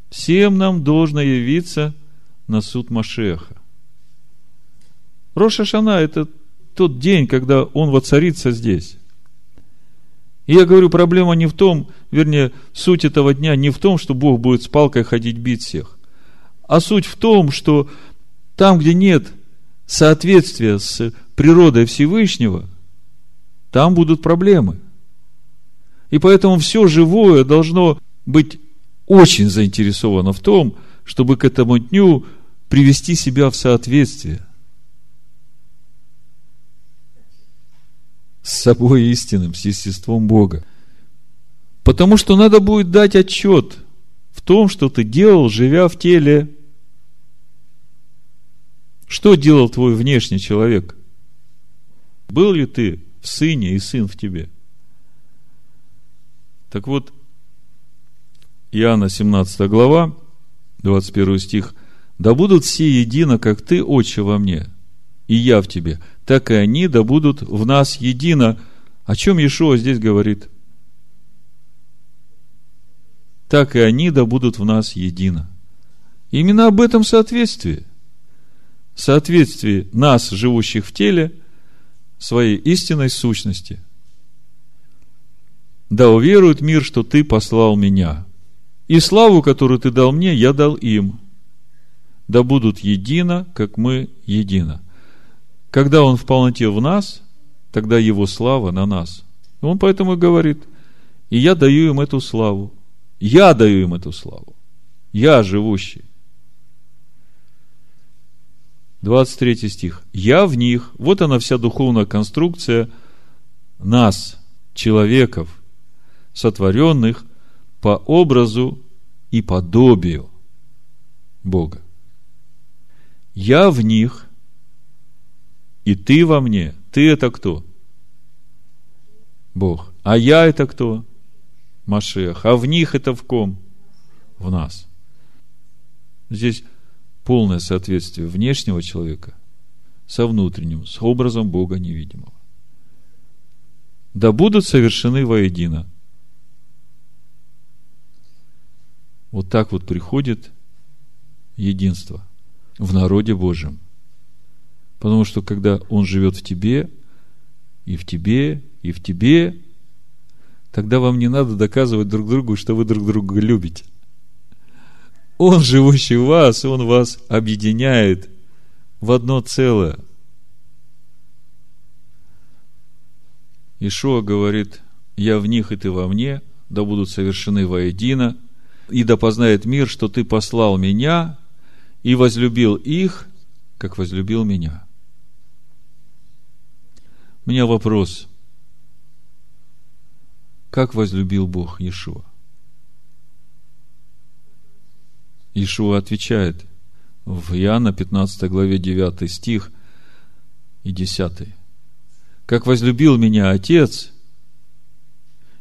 Всем нам должно явиться на суд Машеха. Роша это тот день, когда он воцарится здесь. И я говорю, проблема не в том, вернее, суть этого дня не в том, что Бог будет с палкой ходить бить всех, а суть в том, что там, где нет соответствия с природой Всевышнего, там будут проблемы. И поэтому все живое должно быть очень заинтересовано в том, чтобы к этому дню привести себя в соответствие с собой истинным, с естеством Бога. Потому что надо будет дать отчет в том, что ты делал, живя в теле. Что делал твой внешний человек? Был ли ты в сыне и сын в тебе? Так вот, Иоанна 17 глава, 21 стих. «Да будут все едино, как ты, Отче, во мне, и я в тебе, так и они да будут в нас едино». О чем Иешуа здесь говорит? Так и они да будут в нас едино. Именно об этом соответствии. Соответствии нас, живущих в теле, своей истинной сущности – да уверует мир, что ты послал меня. И славу, которую ты дал мне, я дал им. Да будут едино, как мы едино. Когда он в полноте в нас, тогда его слава на нас. Он поэтому и говорит, и я даю им эту славу. Я даю им эту славу. Я живущий. 23 стих. Я в них, вот она вся духовная конструкция нас, человеков, сотворенных по образу и подобию Бога. Я в них, и ты во мне. Ты это кто? Бог. А я это кто? Машех. А в них это в ком? В нас. Здесь полное соответствие внешнего человека со внутренним, с образом Бога невидимого. Да будут совершены воедино Вот так вот приходит единство в народе Божьем. Потому что когда Он живет в тебе, и в тебе, и в тебе, тогда вам не надо доказывать друг другу, что вы друг друга любите. Он, живущий в вас, Он вас объединяет в одно целое. Ишуа говорит, я в них, и ты во мне, да будут совершены воедино – и да познает мир, что ты послал меня и возлюбил их, как возлюбил меня. У меня вопрос. Как возлюбил Бог Иешуа? Иешуа отвечает в Иоанна 15 главе 9 стих и 10. Как возлюбил меня Отец,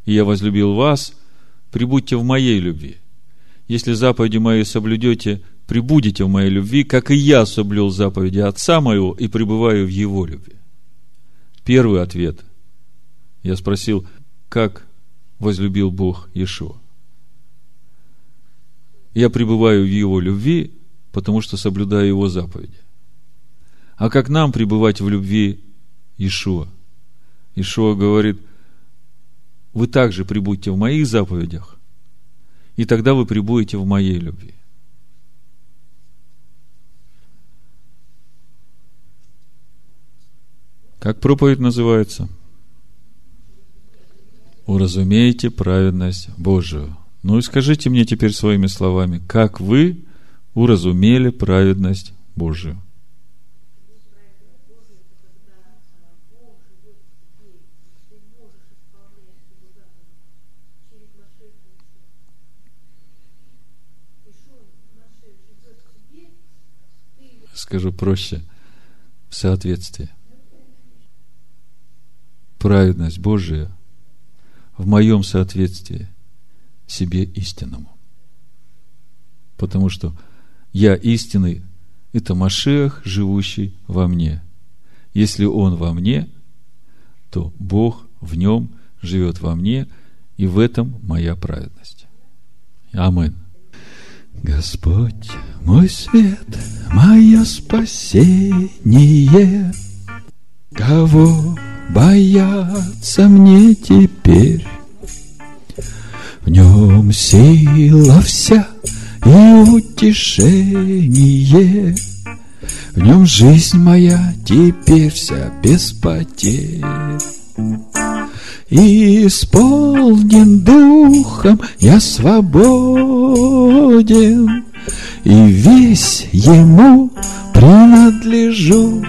и я возлюбил вас, прибудьте в моей любви если заповеди мои соблюдете, прибудете в моей любви, как и я соблюл заповеди Отца моего и пребываю в Его любви. Первый ответ. Я спросил, как возлюбил Бог Иешуа. Я пребываю в Его любви, потому что соблюдаю Его заповеди. А как нам пребывать в любви Иешуа? Иешуа говорит, вы также прибудьте в моих заповедях, и тогда вы прибудете в моей любви. Как проповедь называется? Уразумейте праведность Божию. Ну и скажите мне теперь своими словами, как вы уразумели праведность Божию? Скажу проще, в соответствии. Праведность Божия в моем соответствии себе истинному. Потому что я истинный – это Машех, живущий во мне. Если он во мне, то Бог в нем живет во мне, и в этом моя праведность. Амин. Господь, мой свет, мое спасение, кого бояться мне теперь? В нем сила вся и утешение, В нем жизнь моя теперь вся без потерь. Исполнен духом я свободен, И весь ему принадлежу.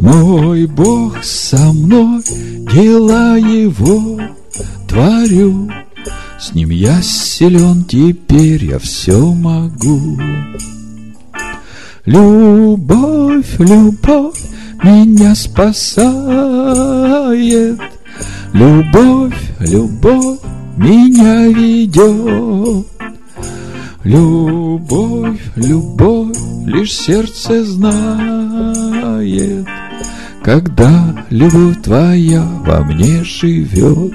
Мой Бог со мной, дела его творю, С ним я силен, теперь я все могу. Любовь, любовь меня спасает, Любовь, любовь меня ведет. Любовь, любовь, лишь сердце знает, Когда любовь твоя во мне живет.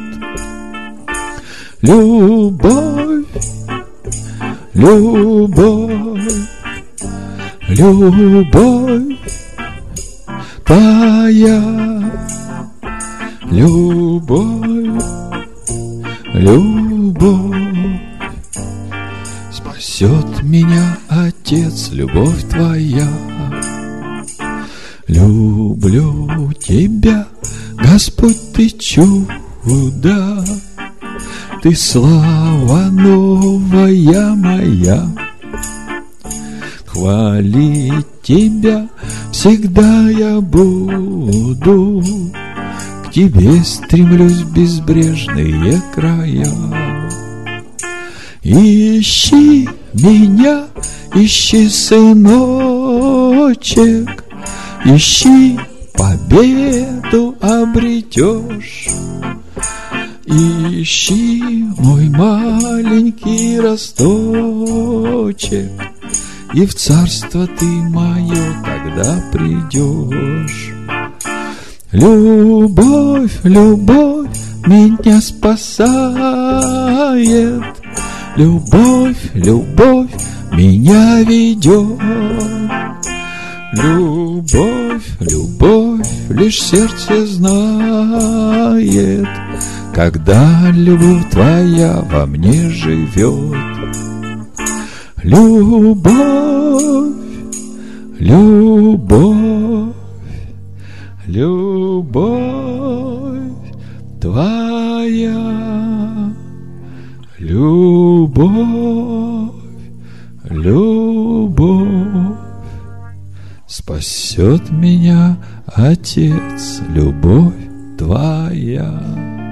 Любовь, любовь, любовь твоя, любовь, любовь. Спасет меня, Отец, любовь твоя. Люблю тебя, Господь, ты чудо, ты слава новая моя. Хвалить тебя всегда я буду, К тебе стремлюсь безбрежные края. Ищи меня, ищи, сыночек, Ищи, победу обретешь. Ищи мой маленький росточек, И в царство ты мое тогда придешь. Любовь, любовь меня спасает, Любовь, любовь меня ведет. Любовь, любовь, лишь сердце знает, когда любовь твоя во мне живет. Любовь, любовь, любовь твоя, любовь, любовь спасет меня, Отец, любовь твоя.